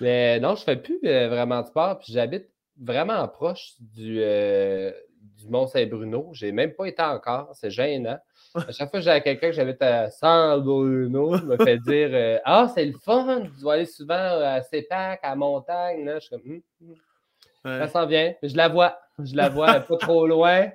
Mais non, je ne fais plus euh, vraiment de sport. Puis j'habite vraiment proche du, euh, du Mont-Saint-Bruno. Je n'ai même pas été encore. C'est gênant. À chaque fois que j'ai quelqu'un que j'habite à Saint-Bruno, je me fait dire Ah, c'est le fun, tu vas aller souvent à CEPAC, à montagne. Je suis comme hum, hum. Ça s'en vient. Je la vois. Je la vois pas trop loin.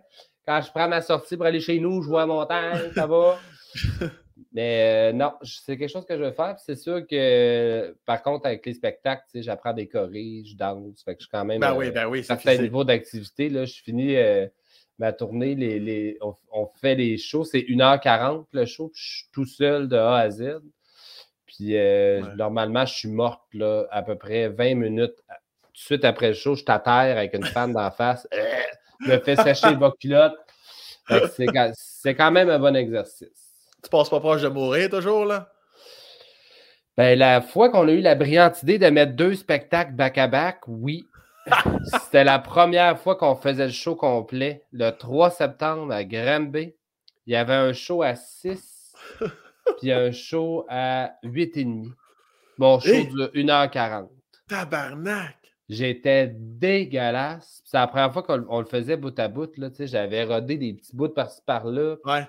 Quand je prends ma sortie pour aller chez nous, je vois la montagne, ça va. *laughs* Mais euh, non, c'est quelque chose que je vais faire. C'est sûr que, par contre, avec les spectacles, j'apprends des chorés, je danse. Fait que je suis quand même. Ben oui, ben oui. Certain niveau d'activité. Je finis euh, ma tournée. Les, on, fait les shows. C'est 1h40 le show. je suis tout seul de A à Z. Puis euh, normalement, je suis morte là, à peu près 20 minutes. Tout de suite après le show, je t'atterre avec une femme d'en face *laughs* me fait sécher les culottes. C'est quand même un bon exercice. Tu passes pas proche de mourir toujours, là? Ben, la fois qu'on a eu la brillante idée de mettre deux spectacles back-à-back, oui. C'était la première fois qu'on faisait le show complet. Le 3 septembre à Granby, il y avait un show à 6, *laughs* puis un show à 8,5. Mon show de 1h40. Tabarnak! J'étais dégueulasse. C'est la première fois qu'on le faisait bout à bout. J'avais rodé des petits bouts par-ci par-là. Ouais.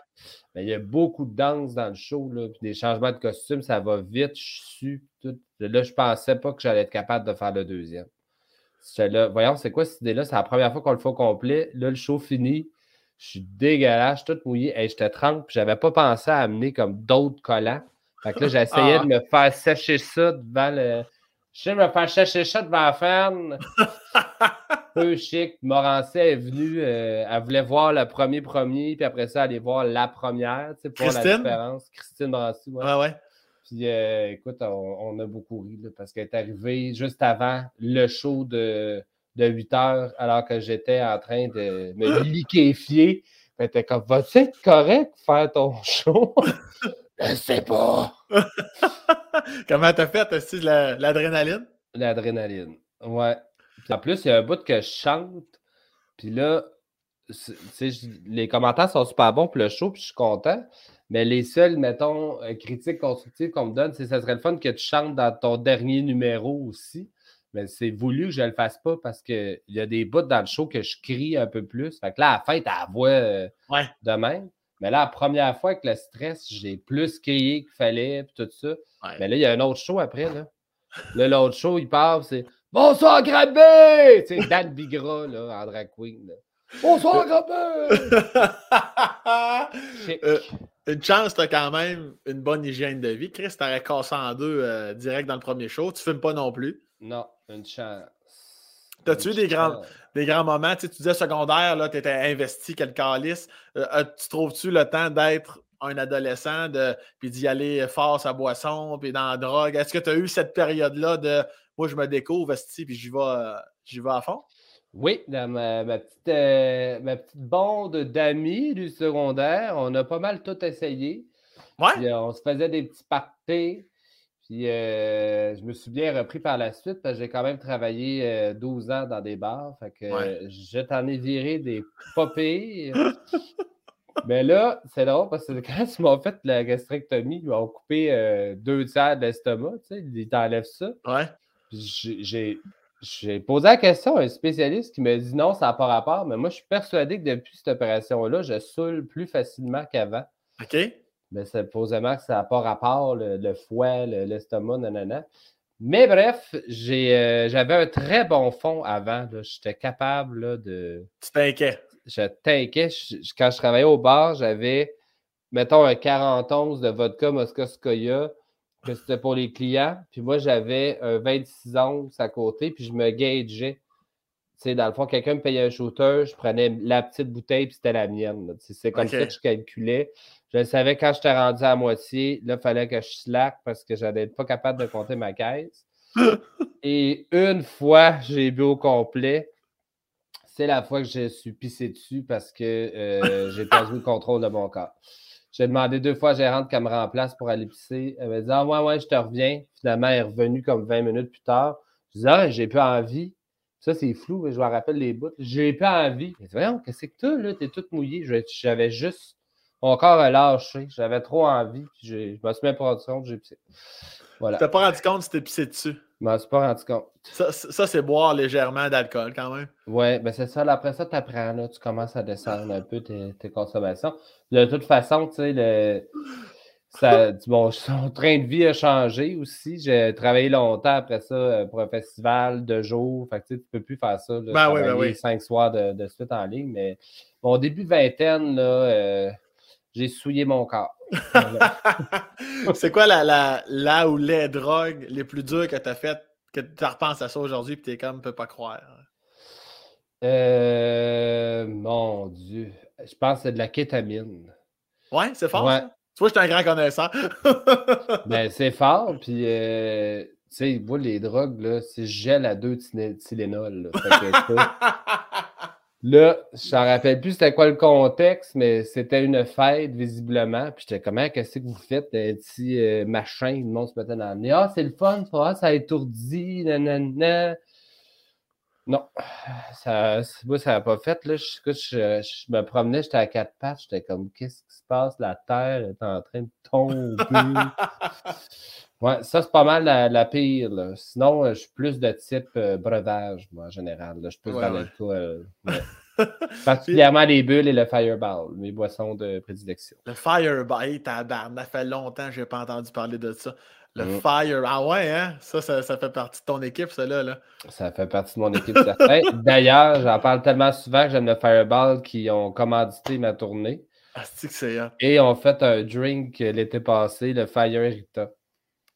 Mais il y a beaucoup de danse dans le show. Là, puis des changements de costume, ça va vite. Je suis tout. Là, je pensais pas que j'allais être capable de faire le deuxième. Là, voyons, c'est quoi cette idée-là? C'est la première fois qu'on le fait au complet. Là, le show fini. Je suis dégueulasse, je suis tout mouillé. Et j'étais trempe, puis j'avais pas pensé à amener comme d'autres collants. Fait que là, j'essayais ah. de me faire sécher ça devant le je sais me faire chercher ça devant la fan. *laughs* Peu chic. Morancet est venue, euh, elle voulait voir le premier premier, puis après ça, aller voir la première, tu sais, pour la différence. Christine Morancet, ouais. ouais. Puis euh, écoute, on, a beaucoup ri, parce qu'elle est arrivée juste avant le show de, de 8 heures, alors que j'étais en train de me *gasps* liquéfier. Elle était comme, vas-tu être correct faire ton *laughs* show? Je sais pas. *laughs* Comment t'as fait? T'as-tu l'adrénaline? L'adrénaline, ouais. en plus, il y a un bout que je chante. Puis là, les commentaires sont super bons pour le show, puis je suis content. Mais les seuls, mettons, euh, critiques constructives qu'on me donne, c'est que ça serait le fun que tu chantes dans ton dernier numéro aussi. Mais c'est voulu que je ne le fasse pas parce qu'il y a des bouts dans le show que je crie un peu plus. Fait que là, à la fin, tu la voix euh, de même. Mais là, la première fois avec le stress, j'ai plus crié qu'il fallait, puis tout ça. Mais là, il y a un autre show après. Là, là l'autre show, il part, c'est Bonsoir, Grabé! Tu sais, Dan Bigra, là, en drag queen. Bonsoir, Grabé! *laughs* euh, une chance, t'as quand même une bonne hygiène de vie. Chris, t'aurais cassé en deux euh, direct dans le premier show. Tu fumes pas non plus. Non, une chance. T'as-tu eu des grands, des grands moments? Tu, disais secondaire, tu étais investi, quel calice. Euh, euh, tu trouves-tu le temps d'être un adolescent, de, puis d'y aller fort sa boisson, puis dans la drogue? Est-ce que tu as eu cette période-là de moi, je me découvre, puis j'y vais, euh, j'y vais à fond? Oui, dans ma, petite, ma petite bande d'amis du secondaire, on a pas mal tout essayé. Ouais? on se faisait des petits parties. Puis euh, je me suis bien repris par la suite parce que j'ai quand même travaillé 12 euh, ans dans des bars. Fait que je t'en ai viré des pas *laughs* Mais là, c'est drôle parce que quand ils m'ont fait la gastrectomie, ils m'ont coupé euh, deux tiers de l'estomac, tu sais, ils t'enlèvent ça. Ouais. J'ai j'ai posé la question à un spécialiste qui m'a dit non, ça n'a pas rapport, mais moi, je suis persuadé que depuis cette opération-là, je saoule plus facilement qu'avant. OK. Mais supposément que ça n'a pas rapport, le, foie, l'estomac, nanana. Mais bref, euh, j'avais un très bon fond avant. J'étais capable de. Tu t'inquiètes. Je t'inquiète. Quand je travaillais au bar, j'avais, mettons, un 41 de vodka Moskoskoya que c'était pour les clients. Puis moi, j'avais un 26 onces à côté, puis je me gageais. Tu sais, dans le fond, quelqu'un me payait un shooter, je prenais la petite bouteille, puis c'était la mienne. C'est comme ça que je calculais. Je savais quand j'étais rendu à moitié, là, il fallait que je slack parce que je n'allais pas capable de compter ma caisse. *laughs* Et une fois, j'ai bu au complet. C'est la fois que je suis pissé dessus parce que euh, j'ai perdu le contrôle de mon corps. J'ai demandé deux fois à gérante qu'elle me remplace pour aller pisser. Elle m'a dit Ah, ouais, ouais, je te reviens. Finalement, elle est revenue comme 20 minutes plus tard. Je dis Ah, j'ai plus envie. Ça, c'est flou, mais je me rappelle les bouts. J'ai plus envie. Elle dit Voyons, qu'est-ce que tu là? T'es toute mouillée. J'avais juste mon corps a lâché. J'avais trop envie. Puis je me suis même pas rendu compte. J'ai pissé. Voilà. Tu t'es pas rendu compte que c'était pissé dessus? Je m'en suis pas rendu compte. Ça, ça c'est boire légèrement d'alcool quand même. Oui, ben c'est ça. Après ça, tu apprends, là, tu commences à descendre un peu tes, tes consommations. De toute façon, tu sais, le, ça, bon, *laughs* son train de vie a changé aussi. J'ai travaillé longtemps après ça euh, pour un festival de jour. Fait que, tu ne peux plus faire ça. Là, ben oui, ben oui. cinq soirs de, de, suite en ligne. Mais bon, début vingtaine, là, euh, j'ai souillé mon corps. *laughs* c'est quoi la, la, la, ou les drogues les plus dures que tu as faites, que tu repenses à ça aujourd'hui et tu es comme, peux pas croire? Euh, mon Dieu. Je pense que c'est de la kétamine. Ouais, c'est fort. Ça? Tu vois, je suis un grand connaisseur. *laughs* ben, c'est fort. Puis, euh, tu sais, les drogues, là, c'est gel à deux Tylenol. Là, *laughs* je n'en rappelle plus c'était quoi le contexte, mais c'était une fête, visiblement. Puis j'étais comment, qu'est-ce que vous faites, un petit euh, machin, le monde se mettait dans le nez. Ah, c'est le fun, ça, ça a étourdi, nanana. Non, ça, moi, ça n'a pas fait. Là, je, je, me promenais, j'étais à quatre pattes, j'étais comme, qu'est-ce qui se passe? La terre est en train de tomber. *laughs* ouais, ça, c'est pas mal la, pire. Sinon, euh, je suis plus de type euh, breuvage, moi, en général. Je suis plus dans l'alcool. *laughs* Particulièrement les bulles et le fireball, mes boissons de prédilection. Le fireball, tabarnak, ça fait longtemps que je n'ai pas entendu parler de ça. Le mm. Fire. Ah ouais, hein? Ça, ça, fait partie de ton équipe, ça là. là. Ça fait partie de mon équipe, certain. *laughs* D'ailleurs, j'en parle tellement souvent que j'aime le Fireball qui ont commandité ma tournée. Ah, c'est que c'est Et ont fait un drink l'été passé, le Fire Rita.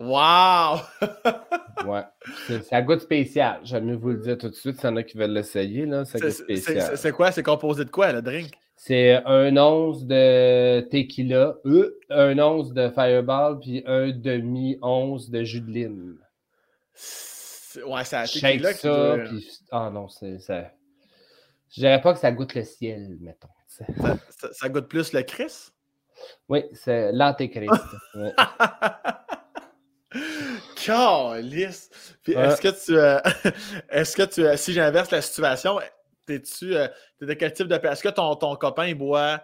Wow! *laughs* ouais. Ça goûte spécial. J'aime mieux vous le dire tout de suite. S'il y en a qui veulent l'essayer, là, ça goûte spécial. C'est quoi? C'est composé de quoi, le drink? C'est un once de tequila, euh, un once de fireball, puis un demi-once de jus de lime. Ouais, c'est tequila ça, puis... Ah non, c'est ça. Je dirais pas que ça goûte le ciel, mettons. Ça, goûte plus le Chris? Oui, c'est l'antéchrist. *laughs* Calice! Puis est-ce que tu. Euh, *laughs* est-ce que tu. si j'inverse la situation, T'es-tu euh, de quel type de Est-ce que ton, ton copain boit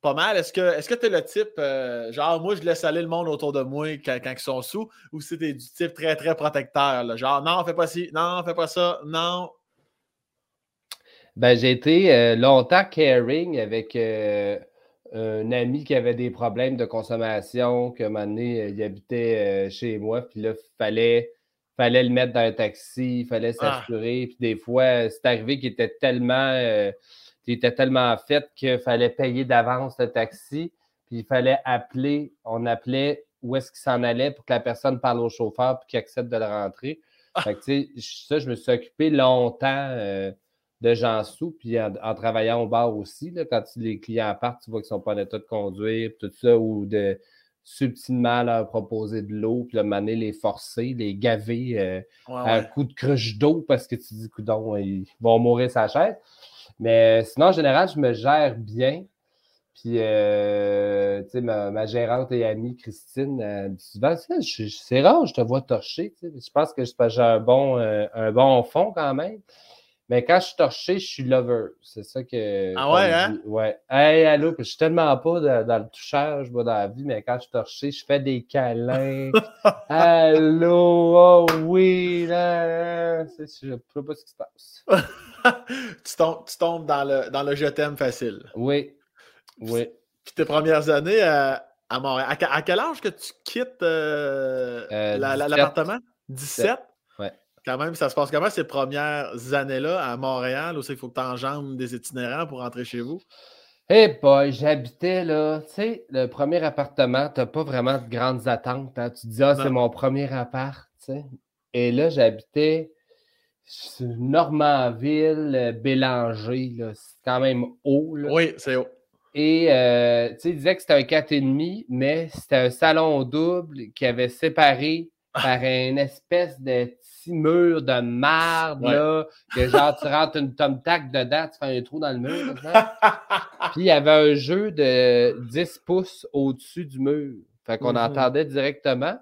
pas mal? Est-ce que est-ce que tu es le type euh, genre moi je laisse aller le monde autour de moi quand, ils sont sous ou si tu du type très très protecteur? Genre non, fais pas ci, non, fais pas ça, non? Ben, j'ai été euh, longtemps caring avec un ami qui avait des problèmes de consommation, que un moment donné, il habitait chez moi, puis là, il fallait fallait le mettre dans un taxi, il fallait ah. s'assurer. Puis des fois, c'est arrivé qu'il était tellement, euh, était tellement fait qu'il fallait payer d'avance le taxi. Puis il fallait appeler, on appelait où est-ce qu'il s'en allait pour que la personne parle au chauffeur puis qu'il accepte de le rentrer. Ah. Fait que, ça, je me suis occupé longtemps euh, de gens sous, puis en, travaillant au bar aussi. Là, quand les clients partent, tu vois qu'ils ne sont pas en état de conduire, tout ça, ou de subtilement leur proposer de l'eau, puis le maner les forcer, les gaver euh, à un coup de cruche d'eau parce que tu dis, coudon, ils vont mourir sa chaise. Mais sinon, en général, je me gère bien. Puis, euh, tu sais, ma, gérante et amie Christine, elle dit souvent, c'est rare, je te vois torcher. Je pense que j'ai un bon, euh, un bon fond quand même. Mais quand je suis torché, je suis lover. C'est ça que. Ah ouais, hein? Ouais. Hey, allô, je suis tellement pas dans, le touchage moi, dans la vie, mais quand je suis torché, je fais des câlins. *laughs* allô, oh oui, là. Je ne sais pas ce qui se passe. *laughs* tu, tombes, tu tombes dans le, dans le je t'aime facile. Oui. Oui. Puis tes premières années à, à Montréal. À, quel âge que tu quittes euh, euh, l'appartement? 17? Quand même, ça se passe comment ces premières années-là à Montréal où il faut que tu enjambes des itinérants pour rentrer chez vous? Eh hey boy, j'habitais là, tu sais, le premier appartement, tu n'as pas vraiment de grandes attentes. Hein. Tu te dis, ah, c'est mon premier appart, tu sais. Et là, j'habitais sur Normandville, euh, Bélanger, c'est quand même haut. Là. Oui, c'est haut. Et euh, tu sais, il disait que c'était un 4,5, mais c'était un salon double qui avait séparé *laughs* par une espèce de mur de marde, là, que genre, tu rentres une tom tac dedans, tu fais un trou dans le mur. *laughs* Puis il y avait un jeu de 10 pouces au-dessus du mur. Fait qu'on mm-hmm. entendait directement.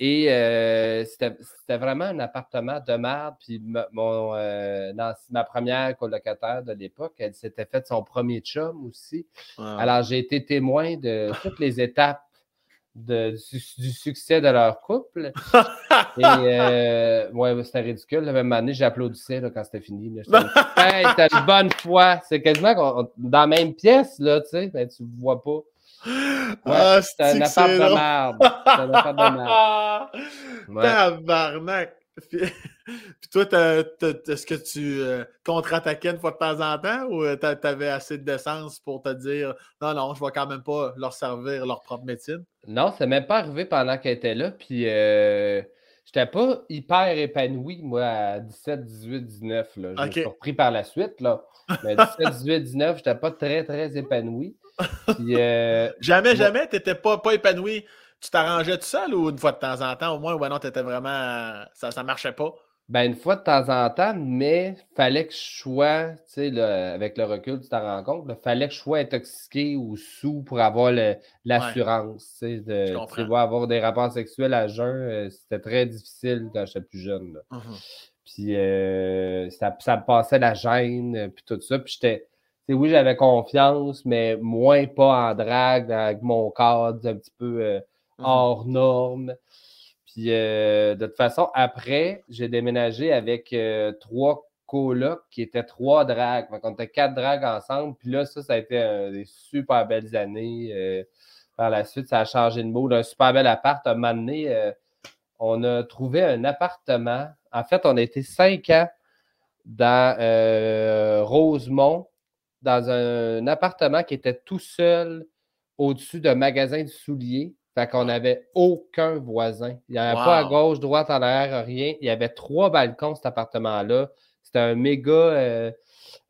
Et euh, c'était vraiment un appartement de merde. Puis mon, euh, ma première colocataire de l'époque, elle s'était faite son premier chum aussi. Alors j'ai été témoin de toutes les étapes du, succès de leur couple. *laughs* Et euh, ouais, c'était ridicule. La même année, j'applaudissais quand c'était fini. *laughs* hey, c'était une bonne foi. C'est quasiment dans la même pièce, là, tu sais, ben, tu ne vois pas. ah, c'est un appart de merde. C'est un appart de merde. Tabarnak! *laughs* Puis, toi, est-ce que tu euh, contre-attaquais une fois de temps en temps ou euh, tu avais assez de décence pour te dire non, non, je vais quand même pas leur servir leur propre médecine? Non, ça m'est pas arrivé pendant qu'elle était là. Puis euh, j'étais pas hyper épanoui, moi, à 17, 18, 19. Là. Je me suis surpris par la suite. Là. Mais 17, 18, 19, j'étais pas très, très épanoui. Euh, *laughs* jamais, jamais, tu n'étais pas, pas épanoui tu t'arrangeais tout seul ou une fois de temps en temps, au moins, ou non, étais vraiment. Ça ne marchait pas? Ben, une fois de temps en temps, mais fallait que je sois, tu sais, avec le recul, tu t'en rends compte, il fallait que je sois intoxiqué ou sous pour avoir l'assurance. tu sais, de avoir des rapports sexuels à jeun, euh, c'était très difficile quand j'étais plus jeune. Mmh puis euh, ça, ça, me passait la gêne, euh, puis tout ça. Puis j'étais, oui, j'avais confiance, mais moins pas en drague, avec mon cadre un petit peu Mmh hors norme. Puis euh, de toute façon, après, j'ai déménagé avec euh, trois colocs qui étaient trois dragues. Donc, on était quatre dragues ensemble. Puis là, ça, ça a été des super belles années. Euh, par la suite, ça a changé de mot. Un super bel appart. Un moment donné, on a trouvé un appartement. En fait, on a été cinq ans dans Rosemont, dans un appartement qui était tout seul au-dessus d'un magasin de souliers. Fait qu'on n'avait aucun voisin. Il n'y avait pas à gauche, droite, en arrière, rien. Il y avait trois balcons, cet appartement-là. C'était un méga, euh,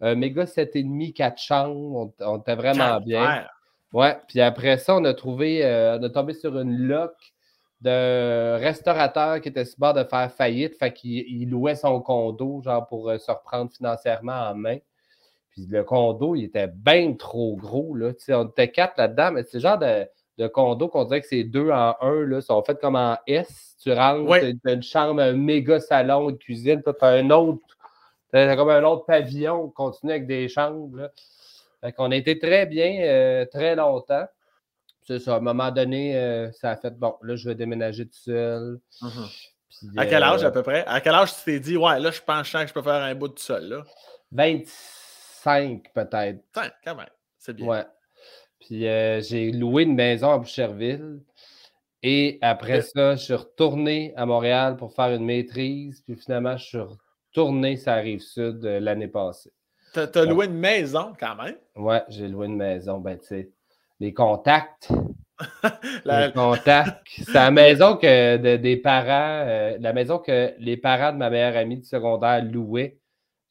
un méga 7,5, 4 chambres. On, était vraiment bien. Ouais. Puis après ça, on a trouvé, euh, on a tombé sur une loc d'un restaurateur qui était sur bord de faire faillite. Fait qu'il louait son condo, genre pour euh, se reprendre financièrement en main. Puis le condo, il était bien trop gros. Là. on était quatre là-dedans, mais c'est genre de de condo qu'on dirait que c'est deux en un, là, sont faits comme en S. Tu rentres, tu as une chambre, un méga salon, une cuisine, tu as un autre, as comme un autre pavillon, on continue avec des chambres. Là. Fait qu'on a été très bien, euh, très longtemps. C'est ça, à un moment donné, euh, ça a fait, bon, là, je vais déménager tout seul. Mm-hmm. à quel âge à euh, peu près? À quel âge tu t'es dit, ouais, là, je pense que je peux faire un bout tout seul, là? 25 peut-être. quand même, c'est bien. Ouais. Puis euh, j'ai loué une maison à Boucherville. Et après ça, je suis retourné à Montréal pour faire une maîtrise. Puis finalement, je suis retourné sur la rive sud euh, l'année passée. Tu as, loué une maison quand même? Ouais, j'ai loué une maison. Ben, tu sais, les contacts. *laughs* Les contacts. C'est la *laughs* maison que des parents, euh, la maison que les parents de ma meilleure amie du secondaire louaient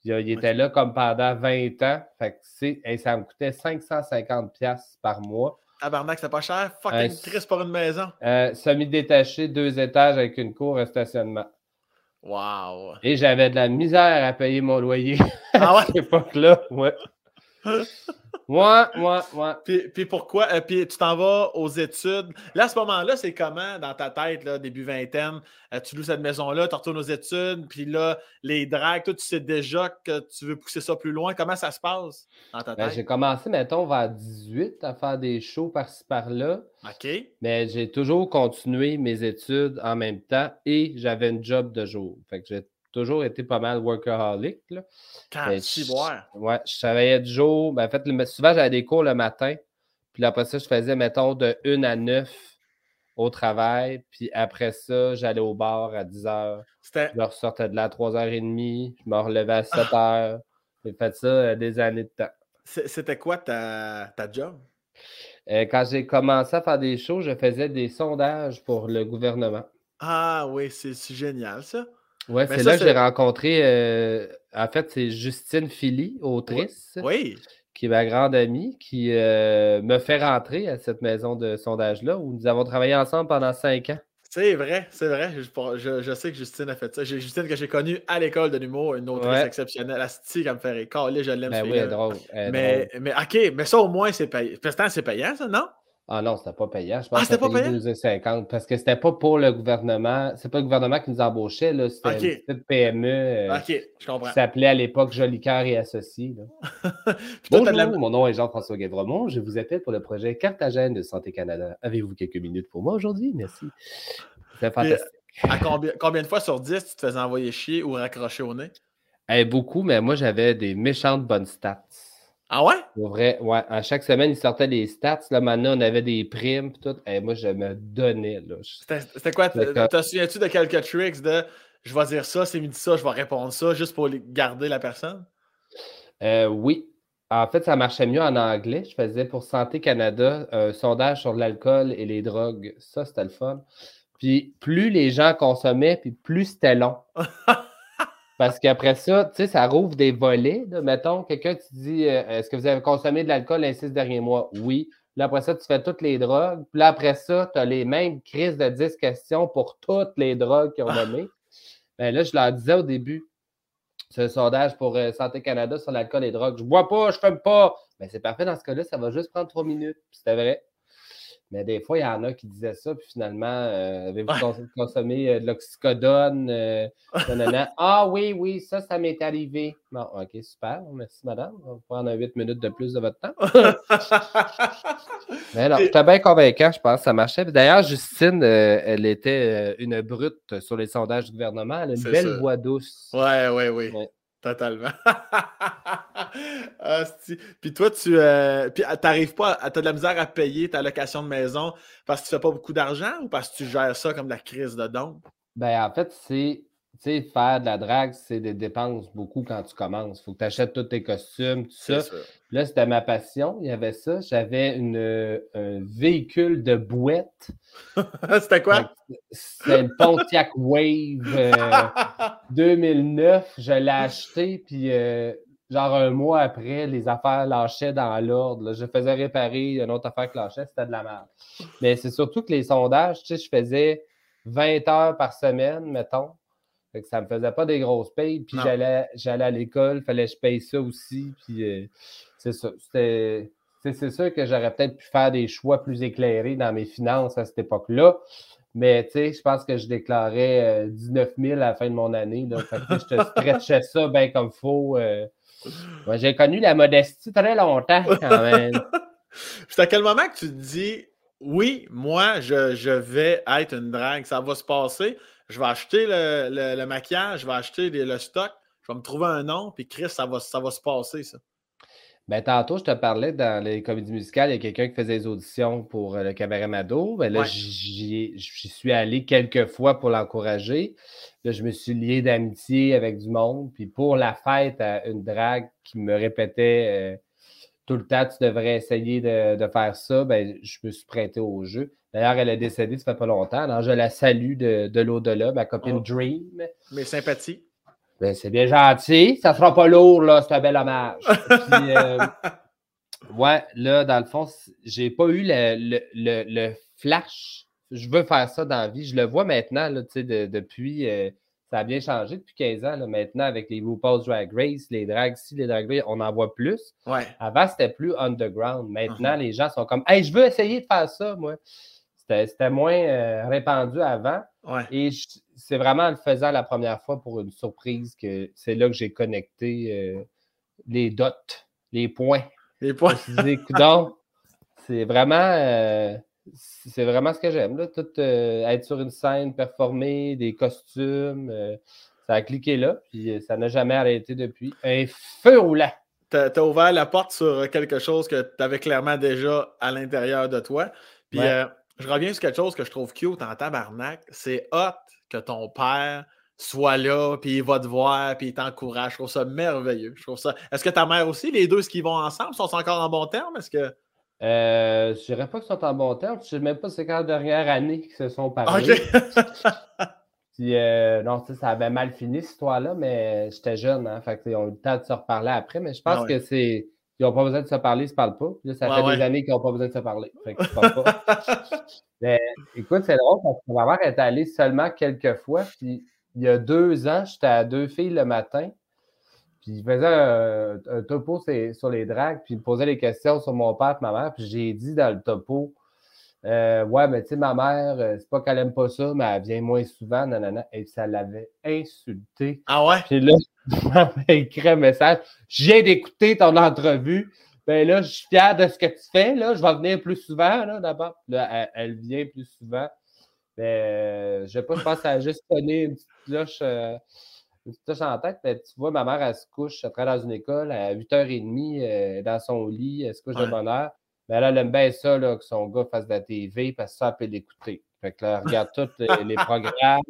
il, était là comme pendant 20 ans. Fait que, ça me coûtait 550$ par mois. Tabarnak, c'est pas cher. Fucking triste pour une maison. Euh, Semi-détaché, deux étages avec une cour et stationnement. Wow. Et j'avais de la misère à payer mon loyer ah *laughs* à cette époque-là. Ouais. *laughs* Moi, moi, moi. Puis, puis pourquoi? Euh, puis tu t'en vas aux études. Là, à ce moment-là, c'est comment dans ta tête, là, début vingtaine? Euh, tu loues cette maison-là, tu retournes aux études, puis là, les drags, toi, tu sais déjà que tu veux pousser ça plus loin. Comment ça se passe dans ta Ben, tête? j'ai commencé, mettons, vers 18 à faire des shows par-ci par-là. OK. Mais j'ai toujours continué mes études en même temps et j'avais une job de jour. Fait que j'ai toujours été pas mal workaholic. Là. Quand Mais tu boire. Ouais, je travaillais du jour. Ben, en fait, le- souvent, j'avais des cours le matin. Puis après ça, je faisais, mettons, de 1 à 9 au travail. Puis après ça, j'allais au bar à 10 h. C'était. Je ressortais de là à 3h30. Je me relevais à 7 Ah. h. J'ai fait ça euh, des années de temps. C'était quoi ta, ta job? Euh, quand j'ai commencé à faire des shows, je faisais des sondages pour le gouvernement. Ah oui, c'est génial, ça. Mais c'est là que j'ai rencontré. euh, en fait, c'est Justine Philly, autrice, Oui. qui est ma grande amie, qui euh, me fait rentrer à cette maison de sondage-là où nous avons travaillé ensemble pendant cinq ans. C'est vrai, c'est vrai. Je, je- je sais que Justine a fait ça. Justine que j'ai connue à l'école de l'humour, une autrice Ouais. exceptionnelle. Asti, elle me fait récaler, je l'aime. Ben oui, drôle. mais, drôle. mais OK, mais ça au moins, c'est payant. C'est payant, ça, non? Ah non, c'était pas payant. Je pense Ah, que c'était pas payant? 12,50 parce que c'était pas pour le gouvernement. C'est pas le gouvernement qui nous embauchait, là. C'était une petite PME euh, OK, je comprends. qui s'appelait à l'époque Jolicoeur et Associés. là. *laughs* Toi, Bonjour, la- mon nom est Jean-François Guévremont. Je vous appelle pour le projet Cartagène de Santé Canada. Avez-vous quelques minutes pour moi aujourd'hui? Merci. C'est fantastique. à combien, combien de fois sur 10 tu te faisais envoyer chier ou raccrocher au nez? Eh, beaucoup, mais moi, j'avais des méchantes bonnes stats. Ah ouais? Pour vrai, ouais. À chaque semaine, ils sortaient des stats. Là, maintenant, on avait des primes. pis Tout. Eh, moi, je me donnais. Là. C'était quoi? Te souviens-tu de quelques tricks de je vais dire ça, c'est midi ça, je vais répondre ça, juste pour garder la personne? Euh, oui. En fait, ça marchait mieux en anglais. Je faisais pour Santé Canada un sondage sur l'alcool et les drogues. Ça, c'était le fun. Puis plus les gens consommaient, puis plus c'était long. *laughs* Parce qu'après ça, tu sais, ça rouvre des volets. là. Mettons, quelqu'un te dit euh, Est-ce que vous avez consommé de l'alcool les six derniers mois? Oui. Puis là, après ça, tu fais toutes les drogues. Puis là, après ça, tu as les mêmes crises de 10 questions pour toutes les drogues qu'ils ont nommées. Ben là, je leur disais au début, c'est un sondage pour euh, Santé Canada sur l'alcool et les drogues. Je bois pas, je fume pas. Ben, c'est parfait dans ce cas-là, ça va juste prendre trois minutes. C'était vrai. Mais des fois, il y en a qui disaient ça, puis finalement, euh, avez-vous consommé euh, de l'oxycodone? euh, *laughs* ah oui, oui, ça, ça m'est arrivé. Bon, OK, super. Merci, madame. On va prendre un 8 minutes de plus de votre temps. *laughs* Mais non, j'étais bien convaincant, je pense, ça marchait. D'ailleurs, Justine, euh, elle était une brute sur les sondages du gouvernement. Elle a une belle voix douce. Ouais, ouais, oui. Ouais. Totalement. *laughs* Asti. Puis toi, tu euh, puis, ah, pas, à- t'as de la misère à payer ta location de maison parce que tu fais pas beaucoup d'argent ou parce que tu gères ça comme la crise de don? Ben, en fait, c'est. Tu sais, faire de la drague, c'est des dépenses beaucoup quand tu commences. Il faut que tu achètes tous tes costumes, tout ça. C'est sûr. Là, c'était ma passion. Il y avait ça. J'avais une, euh, un véhicule de bouette. *laughs* C'était quoi? C'était une Pontiac Wave euh, *laughs* 2009. Je l'ai acheté, puis euh, genre un mois après, les affaires lâchaient dans l'ordre. Je faisais réparer une autre affaire qui lâchait, c'était de la merde. Mais c'est surtout que les sondages, tu sais, je faisais 20 heures par semaine, mettons. Fait que ça me faisait pas des grosses payes. Puis j'allais, j'allais à l'école, fallait que je paye ça aussi. Puis euh, c'est ça. C'était. c'est- C'est sûr que j'aurais peut-être pu faire des choix plus éclairés dans mes finances à cette époque-là. Mais tu sais, je pense que je déclarais euh, 19 000 à la fin de mon année. Là. Fait que, je te stretchais ça bien comme faut. euh. Ouais, J'ai connu la modestie très longtemps quand *laughs* même. C'est à quel moment que tu te dis oui, moi, je, je vais être une drague, ça va se passer, je vais acheter le, le- le maquillage, je vais acheter le stock, je vais me trouver un nom, puis Chris, ça va, ça va se passer, ça. Ben, tantôt, je te parlais dans les comédies musicales, il y a quelqu'un qui faisait des auditions pour euh, le cabaret Mado. Ben là, Ouais. j'y suis allé quelques fois pour l'encourager. Là, je me suis lié d'amitié avec du monde. Puis pour la fête à une drague qui me répétait euh, tout le temps, tu devrais essayer de, de faire ça, ben, je me suis prêté au jeu. D'ailleurs, elle est décédée, ça fait pas longtemps. Alors, je la salue de, de l'au-delà, ma copine Oh. Dream. Mes sympathies. Ben, c'est bien gentil. Ça sera pas lourd, là. C'est un bel hommage. Puis, euh, ouais, là, dans le fond, j'ai pas eu le, le- le- le flash. Je veux faire ça dans la vie. Je le vois maintenant, là, tu sais, de- depuis. euh, ça a bien changé depuis 15 ans. Maintenant, avec les RuPaul's Drag Race, les drags ici, les drag race, on en voit plus. Avant, c'était plus underground. Maintenant, uh-huh. les gens sont comme Hey, je veux essayer de faire ça, moi. C'était moins euh, répandu avant. Et c'est vraiment en le faisant la première fois pour une surprise que c'est là que j'ai connecté euh, les dots, les points. Les points. c'est vraiment. Euh, c'est vraiment ce que j'aime. Tout euh, être sur une scène, performer, des costumes. Ça a cliqué là, puis ça n'a jamais arrêté depuis. Un feu roulant. Tu as, ouvert la porte sur quelque chose que tu avais clairement déjà à l'intérieur de toi. Puis je reviens sur quelque chose que je trouve cute en tabarnak. C'est hot que ton père soit là, puis il va te voir, puis il t'encourage. Je trouve ça merveilleux. Je trouve ça. Est-ce que ta mère aussi, les deux, ce qu'ils vont ensemble, sont encore en bon terme? Est-ce que. Euh, je dirais pas qu'ils sont en bon terme. Je ne sais même pas c'est quand la dernière année qu'ils se sont parlé. *laughs* Puis, euh, non, ça avait mal fini, cette histoire-là, mais j'étais jeune, hein, fait ils ont eu le temps de se reparler après, mais je pense ah que c'est. Ils n'ont pas besoin de se parler, ils ne se parlent pas. ça fait des années qu'ils n'ont pas besoin de se parler. Fait pas. *laughs* mais écoute, c'est drôle parce que ma mère est allée seulement quelques fois. Puis il y a deux ans, j'étais à deux filles le matin. Puis il faisait un, topo sur les drags, puis il me posait des questions sur mon père et ma mère. Puis j'ai dit dans le topo, euh, ouais, mais tu sais, ma mère, euh, c'est pas qu'elle aime pas ça, mais elle vient moins souvent, nanana. Et puis ça l'avait insulté. Ah ouais? Puis là, *laughs* m'a écrit un message. Je viens d'écouter ton entrevue. Ben là, je suis fier de ce que tu fais. Là, je vais venir plus souvent, là, d'abord. Là, elle, vient plus souvent. Mais euh, je sais pas, je pense a juste donné une petite cloche en tête, tu vois, ma mère, elle se couche, elle travaille dans une école, à 8h30, euh, dans son lit, elle se couche de bonne heure. Mais elle, elle aime bien ça, là, que son gars fasse de la TV, parce que ça, elle peut l'écouter. Fait que là, elle regarde tous les, programmes.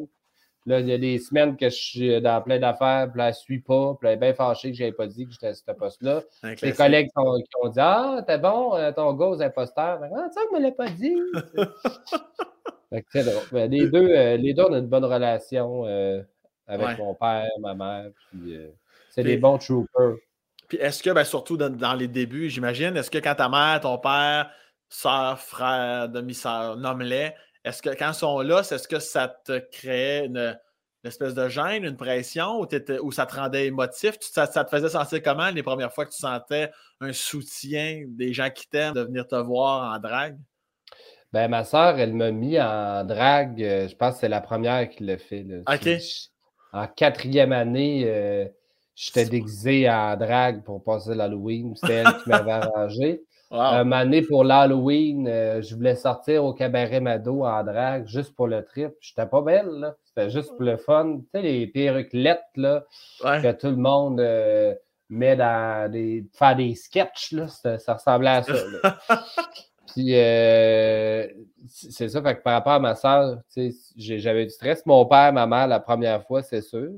Là, il y a des semaines que je suis dans plein d'affaires, puis là, elle ne suit pas, puis elle est bien fâchée que je n'avais pas dit que j'étais à ce poste-là. Les collègues qui ont dit Ah, t'es bon, euh, ton gars aux imposteurs. Ah, ça, ne me l'a pas dit. *laughs* fait que, ben, les, deux, euh, les deux, on a une bonne relation avec mon père, ma mère. Puis, euh, c'est des bons troopers. Puis est-ce que, ben, surtout dans, les débuts, j'imagine, est-ce que quand ta mère, ton père, soeur, frère, demi-sœur, nomme-les, est-ce que quand ils sont là, est-ce que ça te créait une, espèce de gêne, une pression, ou, ou ça te rendait émotif? Ça, ça, te faisait sentir comment les premières fois que tu sentais un soutien des gens qui t'aiment de venir te voir en drague? Ben, ma soeur, elle m'a mis en drague. Euh, je pense que c'est la première qui l'a fait. OK en quatrième année, euh, j'étais déguisé en drague pour passer l'Halloween. C'était elle qui m'avait *laughs* arrangé. Wow. Une année pour l'Halloween, euh, je voulais sortir au cabaret Mado en drague juste pour le trip. J'étais pas belle, C'était juste pour le fun. Tu sais, les perruques là, que tout le monde euh, met dans des. faire des sketchs, là. Ça ressemblait à ça. *laughs* Puis euh, c'est ça, fait que par rapport à ma soeur, j'avais du stress. Mon père, ma mère, la première fois, c'est sûr.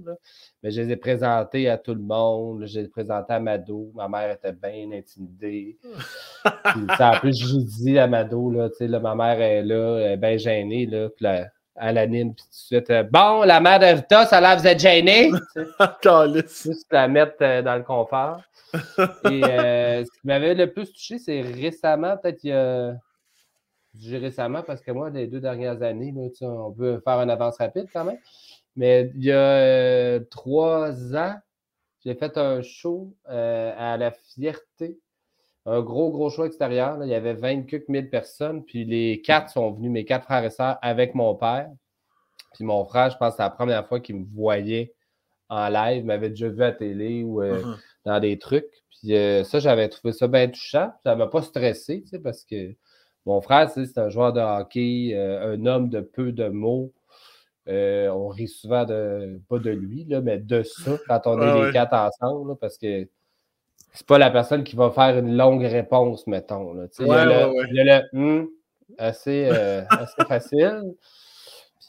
mais je les ai présentés à tout le monde. Je les ai présentés à Mado. Ma mère était bien intimidée. *laughs* puis, en plus, je dis à Mado, là, là, ma mère est là, elle est bien gênée. Là, puis là, à l'anime, puis tout de suite, euh, bon, la mère de Rita, ça là, vous êtes gênée. *laughs* Juste la mettre euh, dans le confort. *laughs* Et euh, ce qui m'avait le plus touché, c'est récemment, peut-être il y a. Je dis récemment parce que moi, les deux dernières années, on peut faire une avance rapide quand même. Mais il y a trois ans, j'ai fait un show à la Fierté. Un gros, gros show extérieur. Il y avait 24 000 personnes. Puis les quatre sont venus, mes quatre frères et sœurs, avec mon père. Puis mon frère, je pense que c'est la première fois qu'il me voyait en live, m'avait déjà vu à télé ou uh-huh dans des trucs. Puis euh, ça, j'avais trouvé ça bien touchant. Ça ne m'a pas stressé, tu sais, parce que mon frère, c'est un joueur de hockey, euh, un homme de peu de mots. Euh, on rit souvent de, pas de lui, là, mais de ça quand on est les quatre ensemble, parce que c'est pas la personne qui va faire une longue réponse, mettons. Là, il, y a le, hmm assez, *laughs* assez facile.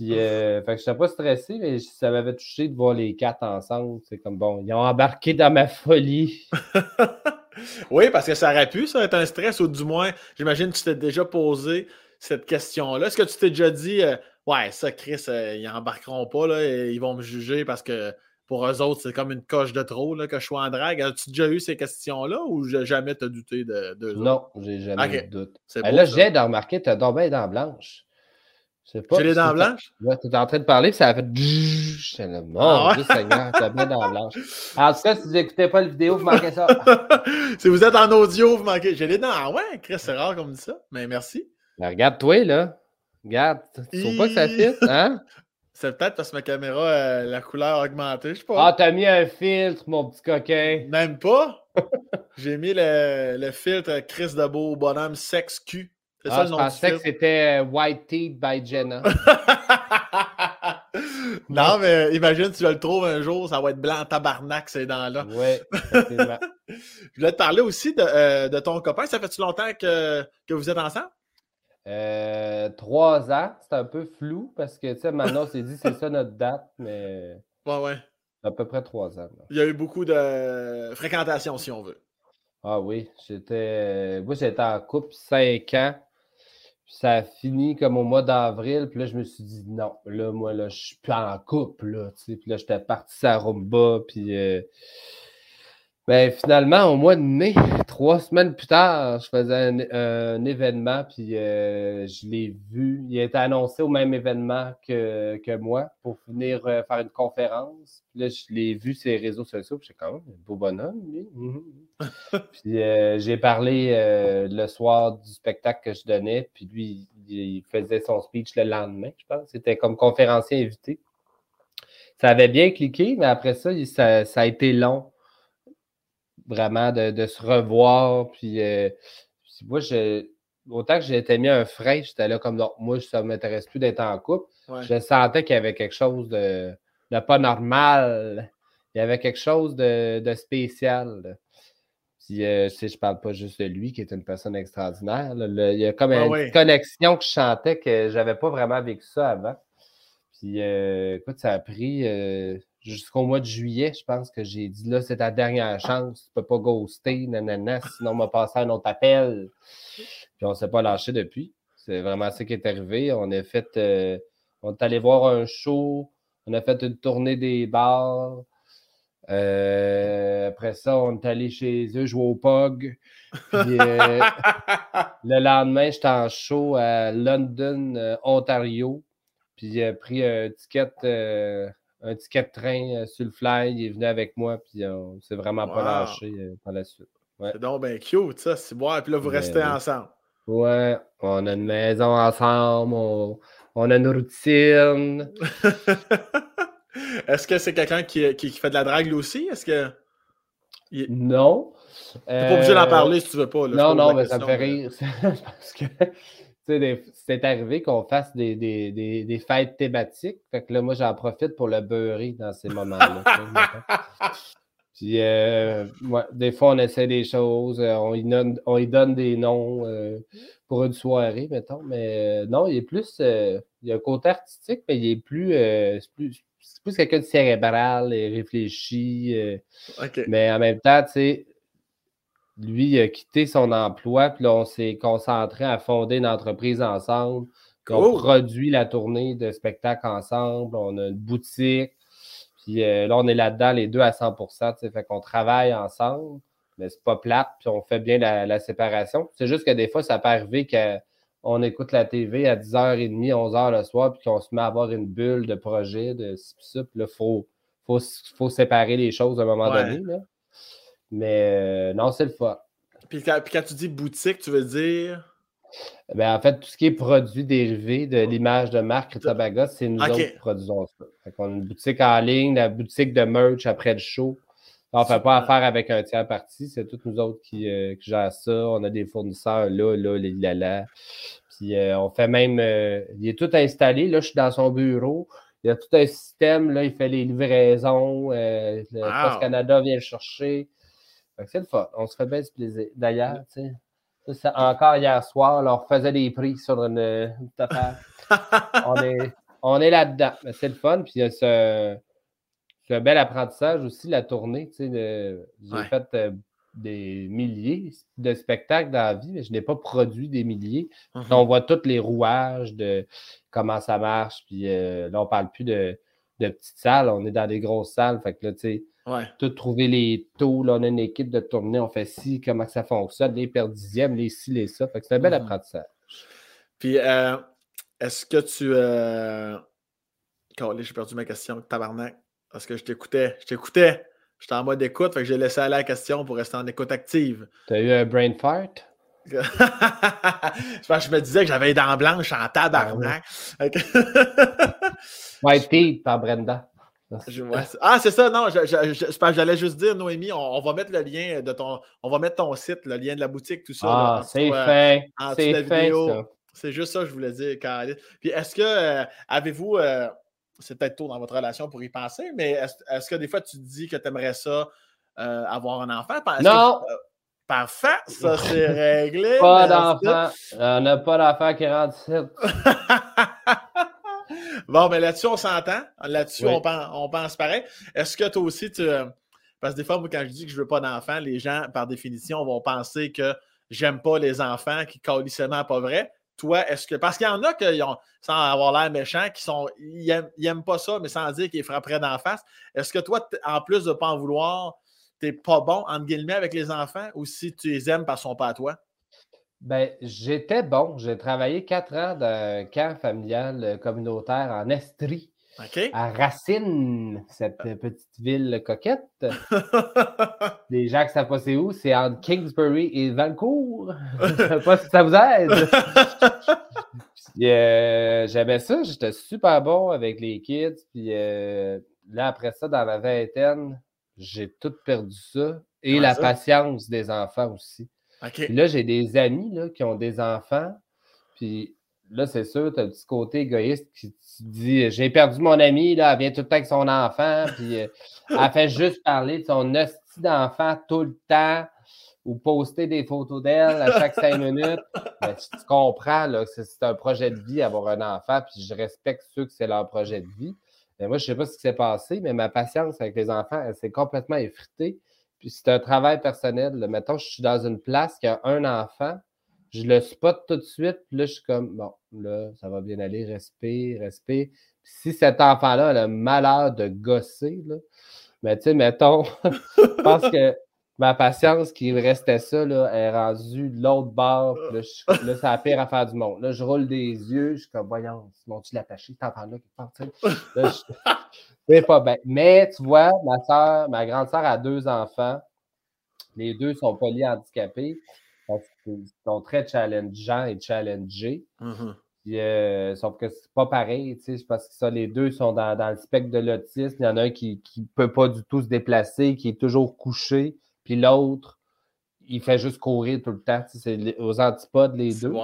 Puis, euh, fait que je n'étais pas stressé, mais ça m'avait touché de voir les quatre ensemble. C'est comme bon, ils ont embarqué dans ma folie. *laughs* oui, parce que ça aurait pu, ça, être un stress, ou du moins, j'imagine que tu t'es déjà posé cette question-là. Est-ce que tu t'es déjà dit, euh, ouais, ça, Chris, euh, ils embarqueront pas, là, et ils vont me juger parce que pour eux autres, c'est comme une coche de trop là, que je sois en drague. As-tu déjà eu ces questions-là ou jamais t'as douté de, Non, j'ai jamais eu de doute. là, j'ai de remarquer, tu as donc bien dans blanche. Je sais pas. J'ai les dents blanches? Tu es en train de parler, ça a fait. Je le ah Dieu Seigneur, t'as bien dents blanches. En tout cas, si vous n'écoutez pas la vidéo, vous manquez ça. *laughs* si vous êtes en audio, vous manquez. J'ai les dents. Ah ouais, Chris, c'est rare comme ça. Mais merci. Ben, regarde-toi, là. Regarde. Tu trouves pas que ça fit, hein? *laughs* C'est peut-être parce que ma caméra, euh, la couleur a augmenté, je sais pas. Ah, t'as mis un filtre, mon petit coquin. Même pas? *laughs* J'ai mis le, le, filtre Chris de Beau Bonhomme Sex Q. C'est ah, ça le nom Je pensais que c'était euh, White Teeth by Jenna. *laughs* non, mais imagine, tu le trouves un jour, ça va être blanc tabarnak, ces dents-là. Oui, Je voulais te parler aussi de, euh, de ton copain. Ça fait-tu longtemps que, que vous êtes ensemble? Euh, trois ans, c'est un peu flou parce que, tu sais, maintenant, on s'est dit c'est ça notre date, mais. Ouais, ouais. À peu près trois ans. Il y a eu beaucoup de fréquentation, si on veut. Ah oui, j'étais. Moi, j'étais en couple cinq ans. Puis ça a fini comme au mois d'avril. Puis là, je me suis dit non, là, moi, là, je suis plus en couple, là. Tu sais. Puis là, j'étais parti à Rumba. Puis. Euh, ben, finalement, au mois de mai, trois semaines plus tard, je faisais un, événement, puis euh, je l'ai vu. Il a été annoncé au même événement que, que moi pour venir euh, faire une conférence. Puis là, je l'ai vu sur les réseaux sociaux, puis j'ai quand même un beau bonhomme, lui. Mhm. *laughs* puis euh, j'ai parlé le soir du spectacle que je donnais, puis lui, il faisait son speech le lendemain, je pense. C'était comme conférencier invité. Ça avait bien cliqué, mais après ça, ça a été long vraiment de, se revoir. Puis, euh, moi, autant que j'étais mis un frein, j'étais là comme non, moi, ça ne m'intéresse plus d'être en couple. Je sentais qu'il y avait quelque chose de, pas normal. Il y avait quelque chose de, spécial. Puis, euh, si je parle pas juste de lui, qui est une personne extraordinaire. il y a comme une connexion que je sentais que j'avais pas vraiment vécu ça avant. Puis, euh, écoute, ça a pris jusqu'au mois de juillet, je pense que j'ai dit là, c'est ta dernière chance, tu peux pas ghoster, nanana, sinon on m'a passé un autre appel. Puis on s'est pas lâché depuis. C'est vraiment ça qui est arrivé. On a fait, euh, on est allé voir un show, on a fait une tournée des bars. Euh, après ça, on est allé chez eux jouer au POG. Puis, euh, *laughs* le lendemain, j'étais en show à London, Ontario. Puis j'ai pris un ticket un ticket de train euh, sur le fly. Il est venu avec moi, puis on s'est vraiment pas lâché euh, par la suite. C'est donc bien cute, ça. C'est bon. Puis là, vous restez ensemble. Ouais, on a une maison ensemble, on, a une routine. *laughs* Est-ce que c'est quelqu'un qui, qui, fait de la drague lui aussi? Est-ce que. Non. T'es pas obligé d'en euh, parler si tu veux pas. non, non, mais ça me fait rire. *laughs* Parce que c'est arrivé qu'on fasse des, des, fêtes thématiques. Fait que là, moi, j'en profite pour le beurrer dans ces moments-là. *laughs* Puis, euh, des fois, on essaie des choses, euh, on y donne, on y donne des noms euh, pour une soirée, mettons. Mais non, il est plus. il y a un côté artistique, mais il est plus. c'est plus, plus quelqu'un de cérébral et réfléchi. Mais en même temps, tu sais, lui, a quitté son emploi, puis là, on s'est concentré à fonder une entreprise ensemble. On produit la tournée de spectacles ensemble. On a une boutique. Puis euh, là, on est là-dedans, les deux à 100% Fait qu'on travaille ensemble, mais c'est pas plate, puis on fait bien la, séparation. C'est juste que des fois, ça peut arriver qu'on écoute la TV à 10h30, 11h le soir, puis qu'on se met à avoir une bulle de projet, de ça. Puis là, il faut, faut, séparer les choses à un moment donné. Là. Mais euh, non, c'est le fun. Puis quand, tu dis boutique, tu veux dire? Ben, en fait, tout ce qui est produit dérivé de l'image de marque Tabaga, c'est nous autres qui produisons ça. Fait on a une boutique en ligne, la boutique de merch après le show. On ne fait pas affaire avec un tiers parti, c'est tous nous autres qui, euh, qui, gèrent ça. On a des fournisseurs là, là, les là, là. Puis euh, on fait même. il est tout installé. Là, je suis dans son bureau. Il y a tout un système. Là, il fait les livraisons. le Post Canada vient le chercher. C'est le fun. On se fait bien ce plaisir. D'ailleurs, tu sais, encore hier soir, on faisait des prix sur une, une affaire. *laughs* on est, on est là-dedans. Mais c'est le fun. Puis c'est un bel apprentissage aussi, la tournée. Tu sais, J'ai fait euh, des milliers de spectacles dans la vie, mais je n'ai pas produit des milliers. Mm-hmm. On voit tous les rouages de comment ça marche. Puis euh, là, on ne parle plus de, de, petites salles, on est dans des grosses salles. Fait que là, tu sais, tout trouver les taux. Là, on a une équipe de tournée, on fait ci, comment ça fonctionne, les per dixièmes, les ci, les ça. c'est un bel mhm. apprentissage. Puis, euh, est-ce que tu. Euh... j'ai perdu ma question, tabarnak. Parce que je t'écoutais. Je t'écoutais. J'étais en mode écoute, fait que j'ai laissé aller la question pour rester en écoute active. T'as eu un brain fart? *laughs* je me disais que j'avais les dents blanches en tabarnak. White teeth par Brenda. Ah, c'est ça, non, j'allais juste dire, Noémie, on, va mettre le lien de ton. On va mettre ton site, le lien de la boutique, tout ça. Ah, c'est fait. C'est fait. C'est juste ça que je voulais dire, Caroline. Puis est-ce que euh, avez-vous. Euh, c'est peut-être tôt dans votre relation pour y penser, mais est-ce que des fois tu te dis que tu aimerais ça euh, avoir un enfant? non! parfait, ça c'est *laughs* réglé. Pas d'enfant. On n'a pas d'enfant qui rentre ici. *laughs* bon, mais là-dessus, on s'entend. Là-dessus, on, pense, on pense pareil. Est-ce que toi aussi, tu. Parce que des fois, moi, quand je dis que je ne veux pas d'enfant, les gens, par définition, vont penser que j'aime pas les enfants, qui calissement pas vrai. Toi, est-ce que. Parce qu'il y en a qui ont, sans avoir l'air méchant, qui sont. Ils n'aiment pas ça, mais sans dire qu'ils frapperaient d'en face. Est-ce que toi, en plus de ne pas en vouloir, tu n'es pas bon, entre guillemets, avec les enfants ou si tu les aimes parce qu'ils sont pas à toi? Ben, j'étais bon. J'ai travaillé quatre ans d'un camp familial euh, communautaire en Estrie. À Racine, cette petite ville coquette. *laughs* Les gens qui savent pas c'est où, c'est entre Kingsbury et Vancouver. *laughs* Je sais pas si ça vous aide. *laughs* Euh, j'aimais ça, j'étais super bon avec les kids. Puis euh, là, après ça, dans la vingtaine, j'ai tout perdu ça. Et la patience des enfants aussi. Là, j'ai des amis là, qui ont des enfants. Puis là, c'est sûr, tu as un petit côté égoïste qui te dit J'ai perdu mon ami, là, elle vient tout le temps avec son enfant, puis euh, elle fait juste parler de son hostie d'enfant tout le temps ou poster des photos d'elle à chaque cinq minutes. Ben, tu comprends là, que c'est un projet de vie avoir un enfant, puis je respecte ceux que c'est leur projet de vie. Mais moi, je ne sais pas ce qui s'est passé, mais ma patience avec les enfants, elle s'est complètement effritée. Puis c'est un travail personnel. Mettons, je suis dans une place qui a un enfant, je le spot tout de suite, puis là, je suis comme, bon, là, ça va bien aller, respect, respect. si cet enfant-là a le malheur de gosser, là, mais tu sais, mettons, *laughs* je pense que ma patience qui restait ça là, est rendue de l'autre bord. Là, là c'est la pire affaire du monde. Là, je roule des yeux, je suis comme, voyons, mon-tu l'attaché, cet enfant-là qui part, *laughs* C'est pas bien. Mais tu vois, ma soeur, ma grande soeur a deux enfants. Les deux sont polyhandicapés ils sont très challengeants et challengés. Mm-hmm. Euh, sauf que c'est pas pareil, tu sais, parce que ça, les deux sont dans, le spectre de l'autisme. Il y en a un qui ne peut pas du tout se déplacer, qui est toujours couché, puis l'autre, il fait juste courir tout le temps. c'est aux antipodes, les deux.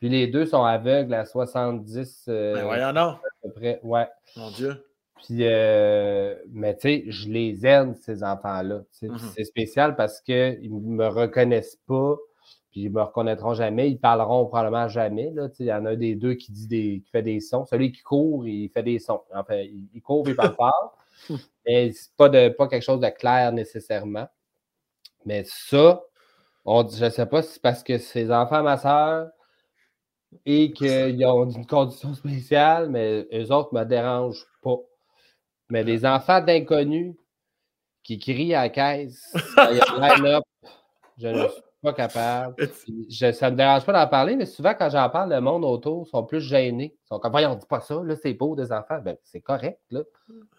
Puis les deux sont aveugles à 70. Euh, ben voyons À peu près, ouais. Mon Dieu. Puis, euh, mais tu sais, je les aime, ces enfants-là. Mm-hmm. C'est spécial parce qu'ils ne me reconnaissent pas puis ils me reconnaîtront jamais. Ils parleront probablement jamais. Là. Il y en a un des deux qui dit des, qui fait des sons. Celui qui court, il fait des sons. Enfin, il, court il parle fort. *laughs* Mais c'est pas, de, pas quelque chose de clair nécessairement. Mais ça, on, je ne sais pas si c'est parce que c'est enfants, ma soeur, et qu'ils ont une condition spéciale, mais eux autres ne me dérangent pas. Mais les enfants d'inconnus qui crient à la caisse, *laughs* il y a je ne suis pas capable. Je, ça ne me dérange pas d'en parler, mais souvent, quand j'en parle, le monde autour sont plus gênés. Ils sont comme, voyons, on dit pas ça, là, c'est beau des enfants. Ben, c'est correct, là.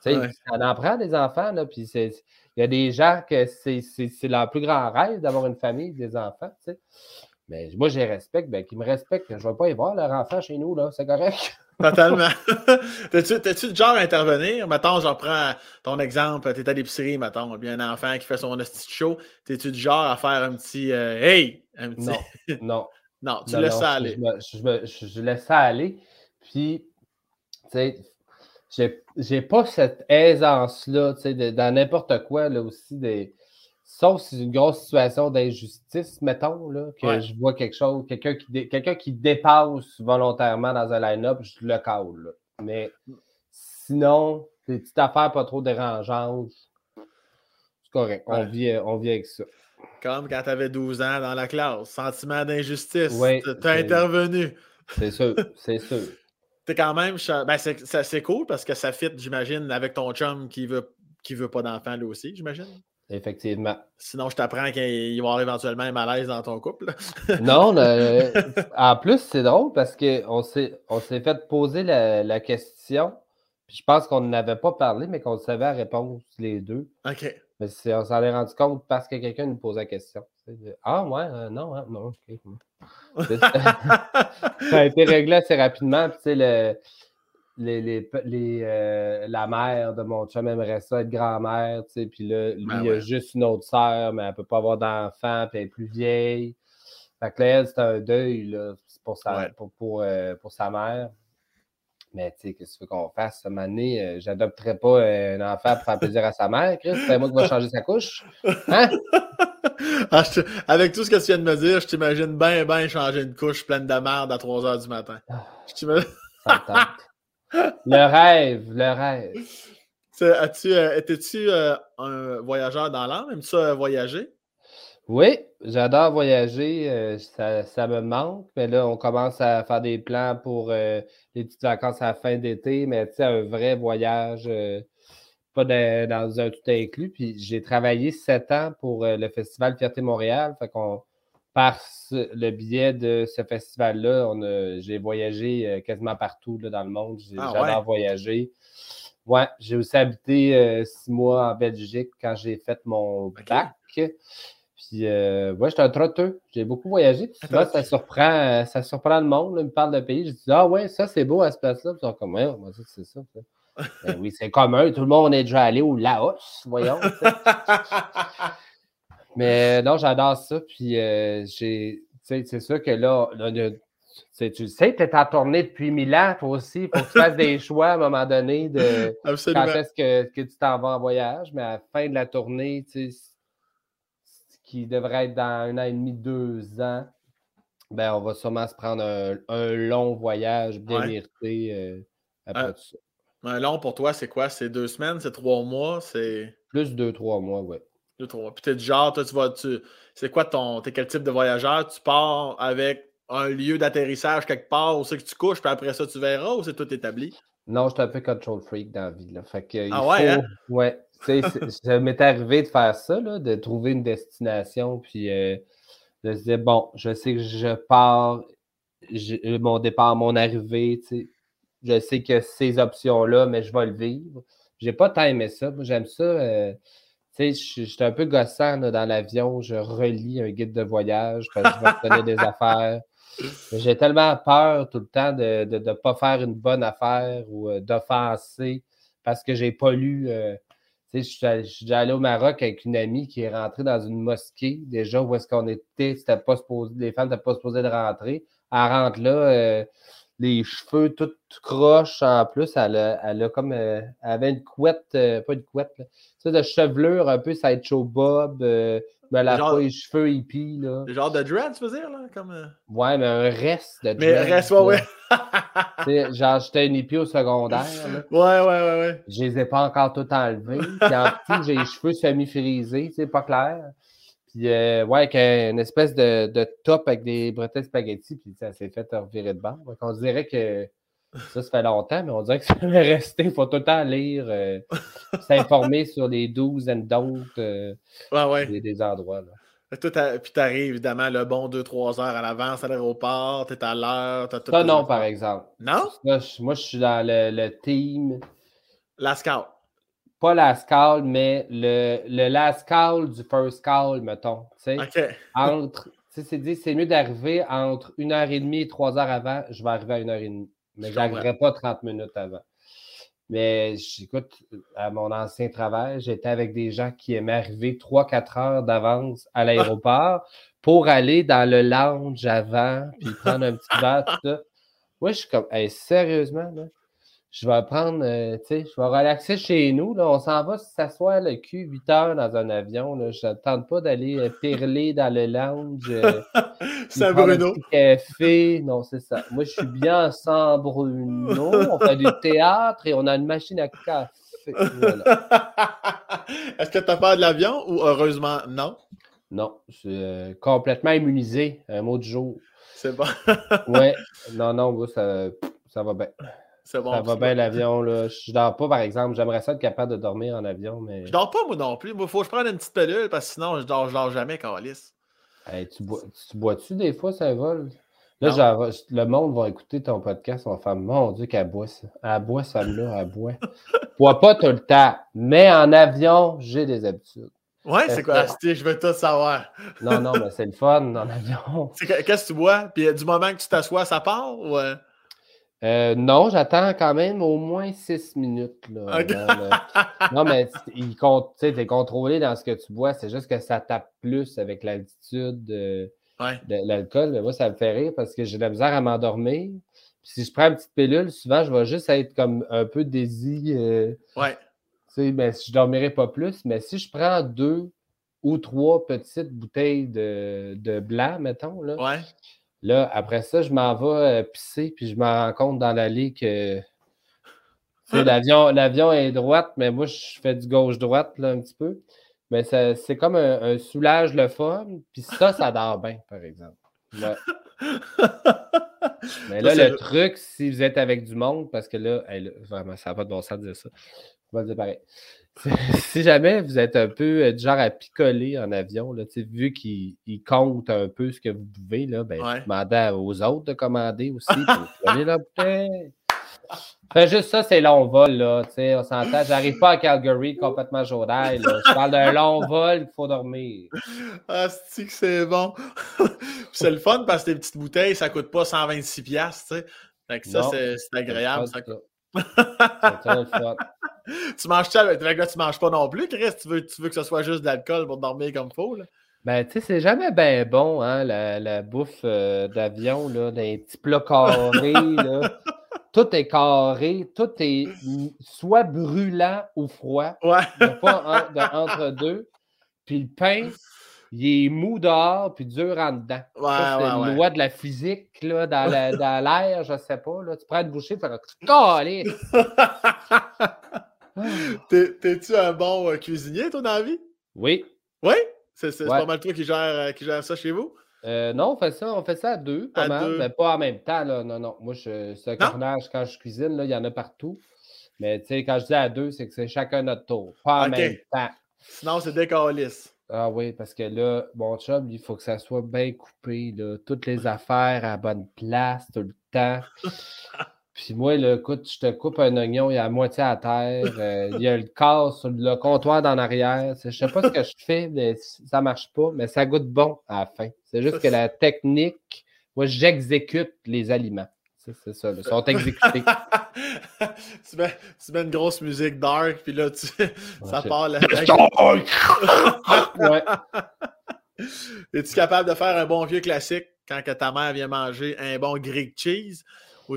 Tu sais, on en prend des enfants, là, puis il y a des gens que c'est leur plus grand rêve d'avoir une famille, des enfants, tu sais. Mais moi, je les respecte, ben, qu'ils me respectent. Je ne vais pas y voir leur enfant chez nous, là, c'est correct. Totalement. *laughs* T'es-tu le genre à intervenir? Mettons, j'en prends ton exemple, t'es à l'épicerie, mettons, bien un enfant qui fait son petit show. T'es-tu du genre à faire un petit euh, Hey! Un petit... Non, *laughs* non. non, tu laisses ça aller. Je, laisse ça aller. Puis, tu sais, j'ai pas cette aisance-là, tu sais, dans n'importe quoi, là aussi, des Sauf si c'est une grosse situation d'injustice, mettons, là, que je vois quelque chose, quelqu'un qui, quelqu'un qui dépasse volontairement dans un line-up, je le cale. Mais sinon, des petites affaires pas trop dérangeantes, c'est correct. On, vit, on vit avec ça. Comme quand tu avais 12 ans dans la classe, sentiment d'injustice. Oui, tu as intervenu. C'est sûr, c'est sûr. *laughs* C'est quand même, ben c'est cool parce que ça fit, j'imagine, avec ton chum qui veut, qui veut pas d'enfant lui aussi, j'imagine. Effectivement. Sinon, je t'apprends qu'il va y avoir éventuellement un malaise dans ton couple. *laughs* non, en plus, c'est drôle parce qu'on s'est, on s'est fait poser la, question. Puis je pense qu'on n'avait pas parlé, mais qu'on savait la réponse les deux. OK. Mais on s'en est rendu compte parce que quelqu'un nous posait la question. Ah ouais, euh, non, hein, non, OK. *laughs* ça a été réglé assez rapidement. tu sais, le les, les, euh, la mère de mon chum aimerait ça être grand-mère, tu sais, puis là, lui, ben il a juste une autre sœur, mais elle peut pas avoir d'enfant, puis elle est plus vieille. Fait que là, c'est un deuil, là, pour sa, pour, pour, euh, pour, sa mère. Mais tu sais, qu'est-ce que tu veux qu'on fasse? Cette année, euh, j'adopterai pas un enfant pour faire plaisir à sa mère, Chris. C'est moi qui vais changer sa couche. Hein? *laughs* Ah, avec tout ce que tu viens de me dire, je t'imagine bien, bien changer une couche pleine de merde à 3 h du matin. Ah. Je t'imagine. Le rêve, le rêve. As-tu, euh, étais-tu euh, un voyageur dans l'âme? Aimes-tu ça voyager? Oui, j'adore voyager. Euh, ça, me manque. Mais là, on commence à faire des plans pour les petites vacances à la fin d'été. Mais tu sais, un vrai voyage, pas dans un tout inclus. Puis j'ai travaillé sept ans pour le Festival Fierté Montréal. Fait qu'on par le biais de ce festival-là, j'ai voyagé euh, quasiment partout dans le monde. Ah j'adore voyager. Ouais, j'ai aussi habité euh, six mois en Belgique quand j'ai fait mon bac. Puis, euh, ouais, j'étais un trotteux. J'ai beaucoup voyagé. ça surprend, ça surprend le monde. Là, ils me parle de pays. Je dis, ah ouais, ça, c'est beau à ce place-là. Ils sont comme, ouais, moi, c'est ça. ben, oui, c'est commun. Tout le monde est déjà allé au Laos, voyons. *laughs* Mais non, j'adore ça. Puis euh, j'ai, c'est sûr que là, tu sais, tu es en tournée depuis mille ans, toi aussi. Il faut que tu fasses des *laughs* choix à un moment donné de quand est-ce que, que, tu t'en vas en voyage. Mais à la fin de la tournée, tu sais, qui devrait être dans un an et demi, deux ans, ben, on va sûrement se prendre un, long voyage bien mérité euh, après tout ça. Un long pour toi, c'est quoi? C'est deux semaines, c'est trois mois? C'est. Plus deux, trois mois, oui. Puis t'es du genre, toi, tu vas. Tu... C'est quoi ton. T'es quel type de voyageur? Tu pars avec un lieu d'atterrissage quelque part où c'est que tu couches, puis après ça, tu verras ou c'est tout établi? Non, je suis un peu control freak dans la vie. Là. Fait que, ah ouais? Hein? Ouais. *laughs* ça m'est arrivé de faire ça, là, de trouver une destination, puis euh, de se dire, bon, je sais que je pars, mon départ, mon arrivée, je sais que ces options-là, mais je vais le vivre. J'ai pas tant aimé ça. J'aime ça. Euh, sais, j'étais un peu gossant dans l'avion, je relis un guide de voyage parce que je vais des affaires. J'ai tellement peur tout le temps de ne pas faire une bonne affaire ou euh, d'offenser parce que j'ai pas lu. Euh, je suis allé au Maroc avec une amie qui est rentrée dans une mosquée, déjà où est-ce qu'on était, c'était pas les femmes n'étaient pas supposées de rentrer. Elle rentre là, euh, les cheveux tout croches en plus. Elle a, elle a comme. Euh, elle avait une couette, euh, pas une couette, là. Ça, de chevelure un peu show Bob, euh, mais elle a pas les cheveux hippies. Là. Le genre de dread, tu veux dire, là? Comme, Ouais, mais un reste de dread. Mais reste, ouais, ouais. genre, j'étais une hippie au secondaire. Là. *laughs* Ouais, ouais, ouais, ouais. Je les ai pas encore tout enlevés. Puis en tout, j'ai les cheveux semi-frisés, c'est pas clair. Puis, euh, ouais, avec une espèce de, de, top avec des bretelles spaghetti, puis ça s'est fait revirer de bord. Donc, on dirait que ça, ça fait longtemps, mais on dirait que ça va rester. Il faut tout le temps lire, euh, s'informer sur les 12 and don't euh, Des, endroits. Là. puis tu arrives évidemment le bon 2-3 heures à l'avance à l'aéroport, tu es à l'heure. Ça, non, par exemple. Non? moi, je suis dans le, le team. La scout pas la call, mais le, le last call du first call, mettons. OK. Entre, c'est dit, c'est mieux d'arriver entre une heure et demie et trois heures avant, je vais arriver à une heure et demie. Mais je n'arriverai pas 30 minutes avant. Mais j'écoute, à mon ancien travail, j'étais avec des gens qui aimaient arriver 3-4 heures d'avance à *laughs* l'aéroport pour aller dans le lounge avant, puis prendre un petit *laughs* verre, tout ça. Moi, je suis comme, sérieusement, là? Je vais prendre, euh, tu sais, je vais relaxer chez nous. Là. On s'en va s'asseoir le cul 8 heures dans un avion. Là. Je ne tente pas d'aller euh, perler dans le lounge. Euh, *laughs* Bruno. café. Non, c'est ça. Moi, je suis bien *laughs* à San Bruno. On fait du théâtre et on a une machine à café. *laughs* Est-ce que tu as peur de l'avion ou heureusement non? Non, je suis complètement immunisé. Un mot du jour. C'est bon. ouais. Non, non, ça, ça va bien. C'est bon. Ça va bien l'avion, là. Je dors pas, par exemple. J'aimerais ça être capable de dormir en avion, mais. Je dors pas, moi non plus. Moi, faut que je prenne une petite pilule parce que sinon, je dors, je dors jamais, Calis. Hey, tu bois, tu bois-tu des fois, ça vole? Là, genre, le monde va écouter ton podcast, on va faire Mon Dieu, qu'elle boit ça. Elle boit celle-là, elle boit. *laughs* bois pas tout le temps. Mais en avion, j'ai des habitudes. Ouais, c'est quoi? Je veux tout savoir. non, non, mais c'est le fun en *laughs* avion. Qu'est-ce que tu bois? Puis du moment que tu t'assois, ça part? Ou... Euh, non, j'attends quand même au moins six minutes. Là, *laughs* Non, mais tu es contrôlé dans ce que tu bois. C'est juste que ça tape plus avec l'altitude de, l'alcool. Mais moi, ça me fait rire parce que j'ai de la misère à m'endormir. si je prends une petite pilule, souvent, je vais juste être comme un peu dési. Euh, ouais. Tu sais, je ne dormirai pas plus. Mais si je prends deux ou trois petites bouteilles de, de blanc, mettons, là, ouais. Là, après ça, je m'en vais euh, pisser, puis je me rends compte dans l'allée que *laughs* l'avion, l'avion est droite, mais moi, je fais du gauche-droite là, un petit peu. Mais c'est comme un, soulage le fun. Puis ça, ça dort bien, par exemple. *laughs* mais là, le truc, si vous êtes avec du monde, parce que là, vraiment, ça n'a pas de bon sens de dire ça. On va dire pareil. *laughs* si jamais vous êtes un peu euh, du genre à picoler en avion, là, vu qu'il compte un peu ce que vous là, ben, demandez aux autres de commander aussi pour picoler la bouteille. Fait juste ça, c'est long vol, là. On s'entend. J'arrive pas à Calgary complètement chaud Je parle d'un long vol, il faut dormir. Ah, c'est que c'est bon? *laughs* c'est le fun parce que tes petites bouteilles, ça coûte pas 126$, tu sais. Fait que ça, c'est agréable. Ça. *laughs* le fun tu manges ça, avec là, tu manges pas non plus, Chris. Tu veux, tu veux que ce soit juste de l'alcool pour dormir comme il faut. Là. Ben, tu sais, c'est jamais bien bon, hein, la, la bouffe euh, d'avion, là, des petits plats carrés, là. *laughs* Tout est carré, tout est soit brûlant ou froid. Ouais. Il n'y a pas entre deux. Puis le pain, il est mou dehors puis dur en dedans. Ouais, c'est ouais, une loi de la physique là, dans, l'air, je sais pas. Là. Tu prends une bouchée, tu fais *laughs* T'es-tu un bon euh, cuisinier, toi, dans la vie? Oui. Oui? C'est pas mal toi qui gère, euh, qui gère ça chez vous? Euh, non, on fait ça, on fait ça à deux, pas mal, mais pas en même temps. Là. Non, non. Moi, je, c'est un carnage quand je cuisine, là, il y en a partout. Mais tu sais, quand je dis à deux, c'est que c'est chacun notre tour, pas en même temps. Sinon, c'est décalisse. Ah oui, parce que là, mon chum, il faut que ça soit bien coupé, là, toutes les *laughs* affaires à bonne place, tout le temps. *laughs* Puis moi, là, écoute, je te coupe un oignon, il y a la moitié à terre, euh, il y a le corps sur le comptoir dans arrière. Je ne sais pas ce que je fais, mais ça ne marche pas, mais ça goûte bon à la fin. C'est juste que la technique, moi, j'exécute les aliments. C'est ça, ils sont exécutés. *laughs* tu, mets, tu, mets, une grosse musique dark, puis là, tu, ça part. La... *laughs* *laughs* ouais. Es-tu capable de faire un bon vieux classique quand que ta mère vient manger un bon Greek cheese?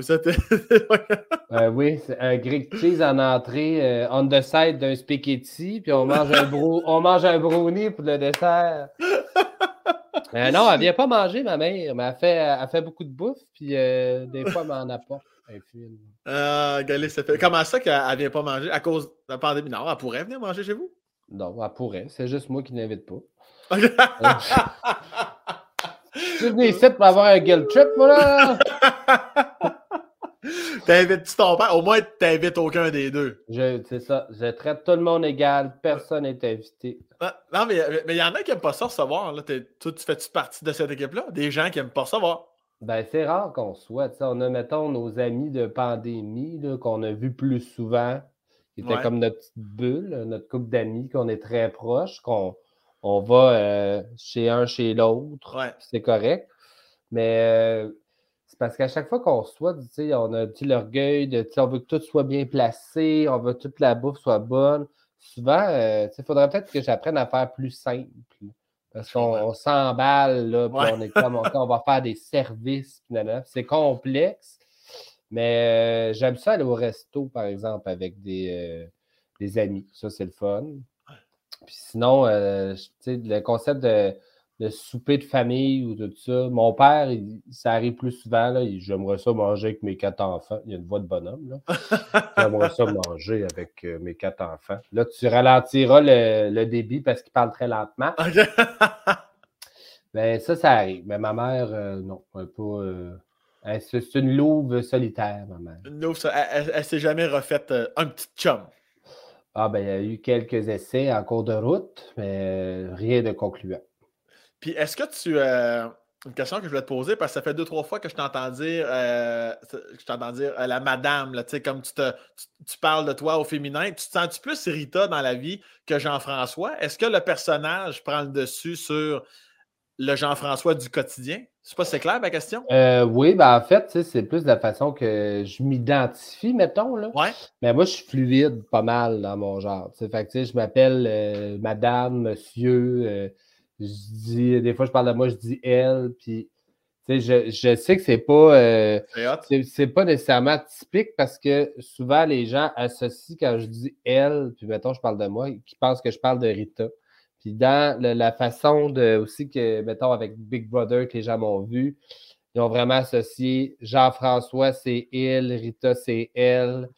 *laughs* Euh, oui, c'est un Greek cheese en entrée, euh, on the side d'un spaghetti, puis on mange un, *laughs* on mange un brownie pour le dessert. Euh, non, elle vient pas manger, ma mère, mais elle fait, elle fait beaucoup de bouffe, puis des fois, elle m'en apporte film. Ah, ça fait... Comment ça qu'elle vient pas manger à cause de la pandémie? Non, elle pourrait venir manger chez vous? Non, elle pourrait. C'est juste moi qui n'invite pas. *laughs* tu es ici pour avoir un guilt trip, voilà? T'invites-tu ton père? Au moins, tu t'invites aucun des deux. C'est ça. Je traite tout le monde égal. Personne n'est invité. Non, mais il y en a qui n'aiment pas ça recevoir. Là. Toi, tu fais-tu partie de cette équipe-là? Des gens qui n'aiment pas recevoir. Ben, c'est rare qu'on soit. on a, mettons, nos amis de pandémie qu'on a vus plus souvent. Qui étaient comme notre petite bulle, notre couple d'amis, qu'on est très proches, qu'on on va euh, chez un, chez l'autre. C'est correct. Mais euh, c'est parce qu'à chaque fois qu'on soit, on a l'orgueil de on veut que tout soit bien placé, on veut que toute la bouffe soit bonne. Souvent, euh, il faudrait peut-être que j'apprenne à faire plus simple. Parce qu'on s'emballe, là, puis on est comme on, va faire des services, c'est complexe. Mais euh, j'aime ça aller au resto, par exemple, avec des, euh, des amis. Ça, c'est le fun. Puis sinon, le concept de de souper de famille ou tout ça. Mon père, ça arrive plus souvent. Là, j'aimerais ça manger avec mes quatre enfants. Il y a une voix de bonhomme. Là. *laughs* j'aimerais ça manger avec euh, mes quatre enfants. Là, tu ralentiras le, débit parce qu'il parle très lentement. *laughs* Ben, ça, ça arrive. Mais ma mère, euh, non, elle pas, euh, C'est une louve solitaire, maman. Une louve, elle, elle, s'est jamais refaite un petit chum. Ah, ben, il y a eu quelques essais en cours de route, mais rien de concluant. Puis, est-ce que tu. Euh, une question que je voulais te poser, parce que ça fait deux, trois fois que je t'entends dire, euh, je t'entends dire euh, la madame, là, comme tu, te, tu, parles de toi au féminin. Tu te sens-tu plus Rita dans la vie que Jean-François? Est-ce que le personnage prend le dessus sur le Jean-François du quotidien? Je sais pas si c'est clair ma question. Euh, oui, ben en fait, c'est plus de la façon que je m'identifie, mettons. Là. Ouais. Mais moi, je suis fluide pas mal dans mon genre. Fait que, je m'appelle euh, madame, monsieur. Euh, je dis, des fois, je parle de moi, je dis elle. Puis, je, je sais que c'est pas, c'est pas nécessairement typique parce que souvent, les gens associent quand je dis elle, puis mettons, je parle de moi, qui pensent que je parle de Rita. Puis dans la façon de aussi que, mettons, avec Big Brother, que les gens m'ont vu, ils ont vraiment associé Jean-François, c'est il, Rita, c'est elle.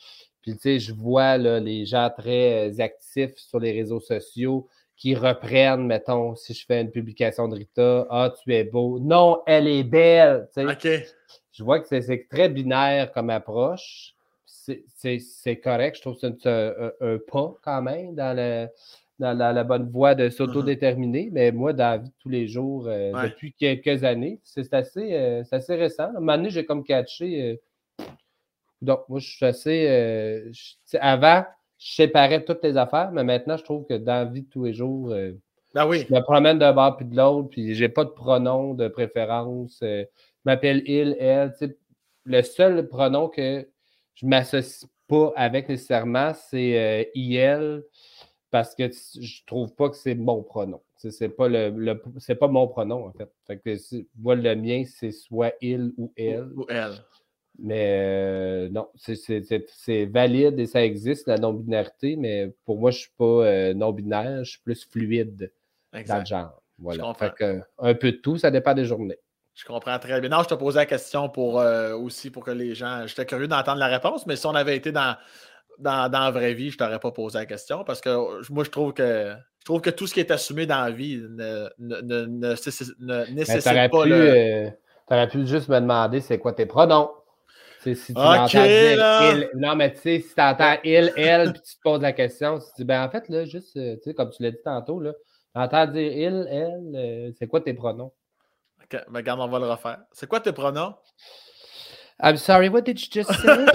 Puis, tu sais, je vois là, les gens très euh, actifs sur les réseaux sociaux qui reprennent, mettons, si je fais une publication de Rita, ah, tu es beau. Non, elle est belle. OK. Je vois que c'est très binaire comme approche. C'est correct. Je trouve que c'est un, un, pas quand même dans le dans la, bonne voie de s'autodéterminer, mais moi, dans la vie de tous les jours, euh, depuis quelques années, c'est assez, euh, assez récent. À un moment donné, j'ai comme catché. Euh, donc, moi, je suis assez. avant, je séparais toutes les affaires, mais maintenant, je trouve que dans la vie de tous les jours, ben oui. je me promène d'un bord puis de l'autre, puis j'ai pas de pronom de préférence. je m'appelle il, elle. Le seul pronom que je m'associe pas avec nécessairement, c'est il parce que je trouve pas que c'est mon pronom. C'est pas le, c'est pas mon pronom, en fait. fait que moi, le mien, c'est soit il ou elle. Ou, elle. Mais euh, non, c'est valide et ça existe, la non-binarité, mais pour moi, je suis pas euh, non-binaire, je suis plus fluide dans le genre. Voilà. Fait que, un peu de tout, ça dépend des journées. Je comprends très bien. Non, je te posais la question pour euh, aussi pour que les gens. J'étais curieux d'entendre la réponse, mais si on avait été dans, dans, la vraie vie, je t'aurais pas posé la question parce que moi, je trouve que je trouve que tout ce qui est assumé dans la vie ne, ne, ne, ne nécessite pas pu, le. Euh, tu aurais pu juste me demander c'est quoi tes pronoms. Si tu il, non, mais tu sais, si tu entends il, elle, puis tu te poses la question, tu dis, ben en fait, là, juste, euh, tu sais, comme tu l'as dit tantôt, là, tu entends dire il, elle, euh, c'est quoi tes pronoms? Ok, mais regarde, on va le refaire. C'est quoi tes pronoms? I'm sorry, what did you just say? *laughs*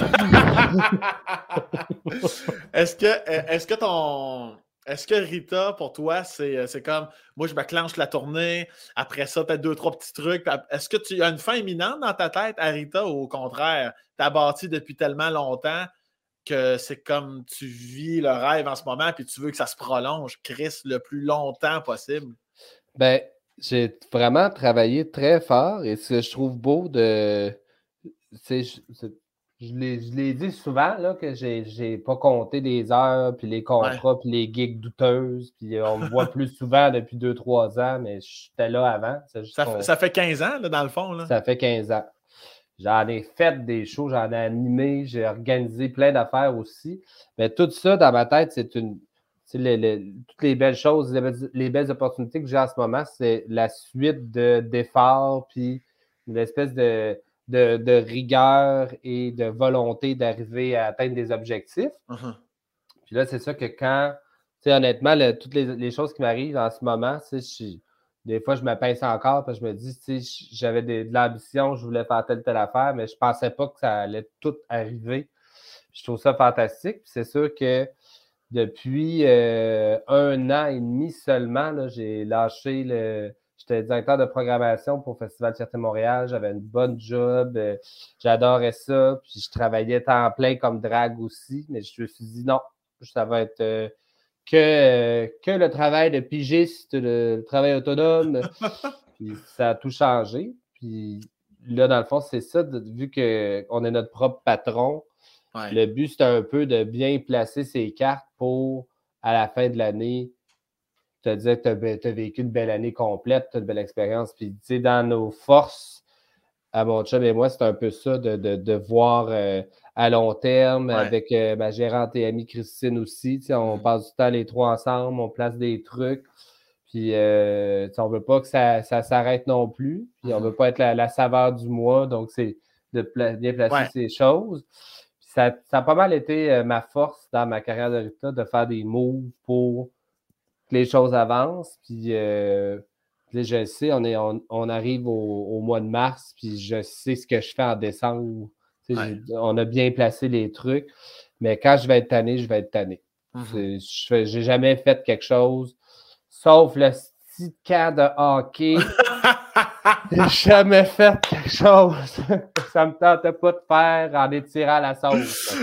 est-ce que, est-ce que ton. Est-ce que Rita, pour toi, c'est, c'est comme moi, je me clenche la tournée, après ça, peut-être deux, trois petits trucs. Est-ce que tu as une fin imminente dans ta tête à Rita ou au contraire, tu as bâti depuis tellement longtemps que c'est comme tu vis le rêve en ce moment puis tu veux que ça se prolonge, Chris, le plus longtemps possible? Ben, j'ai vraiment travaillé très fort et ce que je trouve beau de je, je l'ai dit souvent là, que j'ai pas compté les heures, puis les contrats, puis les gigs douteuses. Puis on me voit plus souvent depuis 2-3 ans, mais j'étais là avant. Ça, fait 15 ans, là, dans le fond. Là. Ça fait 15 ans. J'en ai fait des shows, j'en ai animé, j'ai organisé plein d'affaires aussi. Mais tout ça, dans ma tête, c'est une. toutes les belles choses, les belles, opportunités que j'ai en ce moment, c'est la suite d'efforts, puis une espèce de de, rigueur et de volonté d'arriver à atteindre des objectifs. Uh-huh. Puis là, c'est ça que quand, tu sais, honnêtement, toutes les, choses qui m'arrivent en ce moment, des fois, je me pince encore parce que je me dis, tu sais, j'avais de, l'ambition, je voulais faire telle, telle affaire, mais je ne pensais pas que ça allait tout arriver. Je trouve ça fantastique. c'est sûr que depuis euh, un an et demi seulement, j'ai lâché le, J'étais directeur de programmation pour Festival Fierté Montréal. J'avais une bonne job. Euh, j'adorais ça. Puis je travaillais temps plein comme drague aussi. Mais je me suis dit non, ça va être euh, que, euh, que le travail de pigiste, le, travail autonome. *laughs* puis ça a tout changé. Puis là, dans le fond, c'est ça, vu qu'on est notre propre patron. Le but, c'est un peu de bien placer ses cartes pour, à la fin de l'année, te dire que tu as, vécu une belle année complète, tu as une belle expérience. Puis, tu sais, dans nos forces, à mon chum et moi, c'est un peu ça de, voir euh, à long terme avec euh, ma gérante et amie Christine aussi. Tu sais, on mm. passe du temps les trois ensemble, on place des trucs. Puis, euh, on ne veut pas que ça, s'arrête non plus. Puis, on ne mm. veut pas être la, saveur du mois. Donc, c'est de bien placer ces choses. Ça, ça, a pas mal été ma force dans ma carrière de résultat de faire des moves pour les choses avancent. Puis euh, je sais, on, est, on, arrive au, mois de mars, puis je sais ce que je fais en décembre. On a bien placé les trucs. Mais quand je vais être tanné, je vais être tanné. Mm-hmm. Je n'ai jamais fait quelque chose, sauf le petit cas de hockey. *laughs* J'ai jamais fait quelque chose. *laughs* ça me tentait pas de faire en étirant la sauce.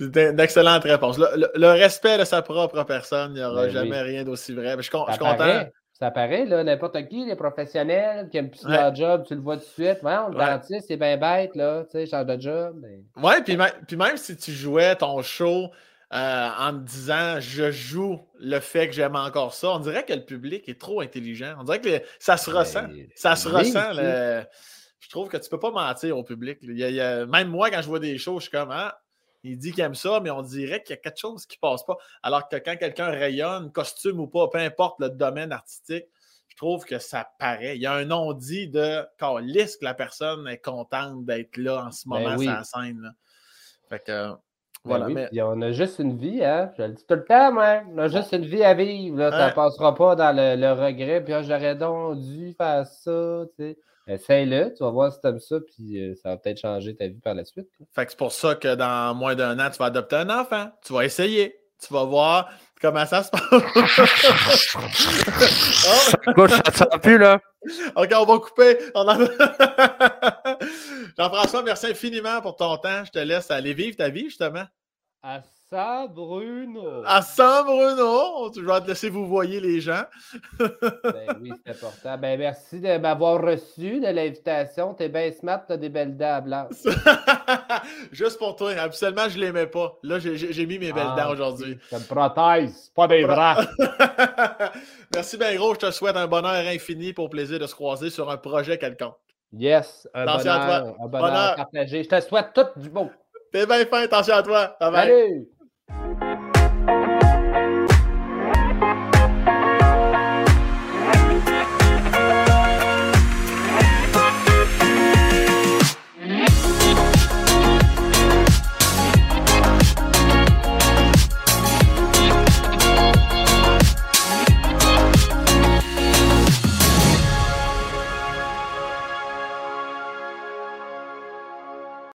C'est une excellente réponse. Le, respect de sa propre personne, il n'y aura ben jamais rien d'aussi vrai. je, suis content. Ça paraît, là, n'importe qui, les professionnels qui aiment plus leur job, tu le vois tout de suite. le dentiste, c'est bien bête, là, tu sais, change de job. Mais... Ouais, puis, même si tu jouais ton show euh, en me disant je joue le fait que j'aime encore ça, on dirait que le public est trop intelligent. On dirait que ça se ressent. Ça se ressent. Je trouve que tu ne peux pas mentir au public. Même moi, quand je vois des shows, je suis comme ah, il dit qu'il aime ça, mais on dirait qu'il y a quelque chose qui ne passe pas. Alors que quand quelqu'un rayonne, costume ou pas, peu importe le domaine artistique, je trouve que ça paraît. Il y a un non-dit de lisse que la personne est contente d'être là en ce ben moment sur la scène. Fait que, ben voilà. mais... on a juste une vie, hein? Je le dis tout le temps, moi. On a juste une vie à vivre. Ça ne passera pas dans le, regret. Puis ah, j'aurais donc dû faire ça. Tu sais. Essaye-le, tu vas voir si tu aimes ça, puis euh, ça va peut-être changer ta vie par la suite. Fait que c'est pour ça que dans moins d'un an, tu vas adopter un enfant. Tu vas essayer. Tu vas voir comment ça se passe. oh. ça ne plus, là. OK, on va couper. *laughs* Jean-François, merci infiniment pour ton temps. Je te laisse aller vivre ta vie, justement. Bruno. À San Bruno. Je vais te laisser vous voyez les gens. *laughs* ben oui, c'est important. Ben merci de m'avoir reçu de l'invitation. T'es bien smart, t'as des belles dents blanches. *laughs* Juste pour toi. Absolument, je l'aimais pas. Là, j'ai mis mes belles ah, dents aujourd'hui. Ça me prothèse, pas des bras. *laughs* merci bien gros. Je te souhaite un bonheur infini pour plaisir de se croiser sur un projet quelconque. Yes, un bonheur, Un bonheur, partagé. Je te souhaite tout du beau. T'es bien fin, attention à toi. Bye bye. Salut!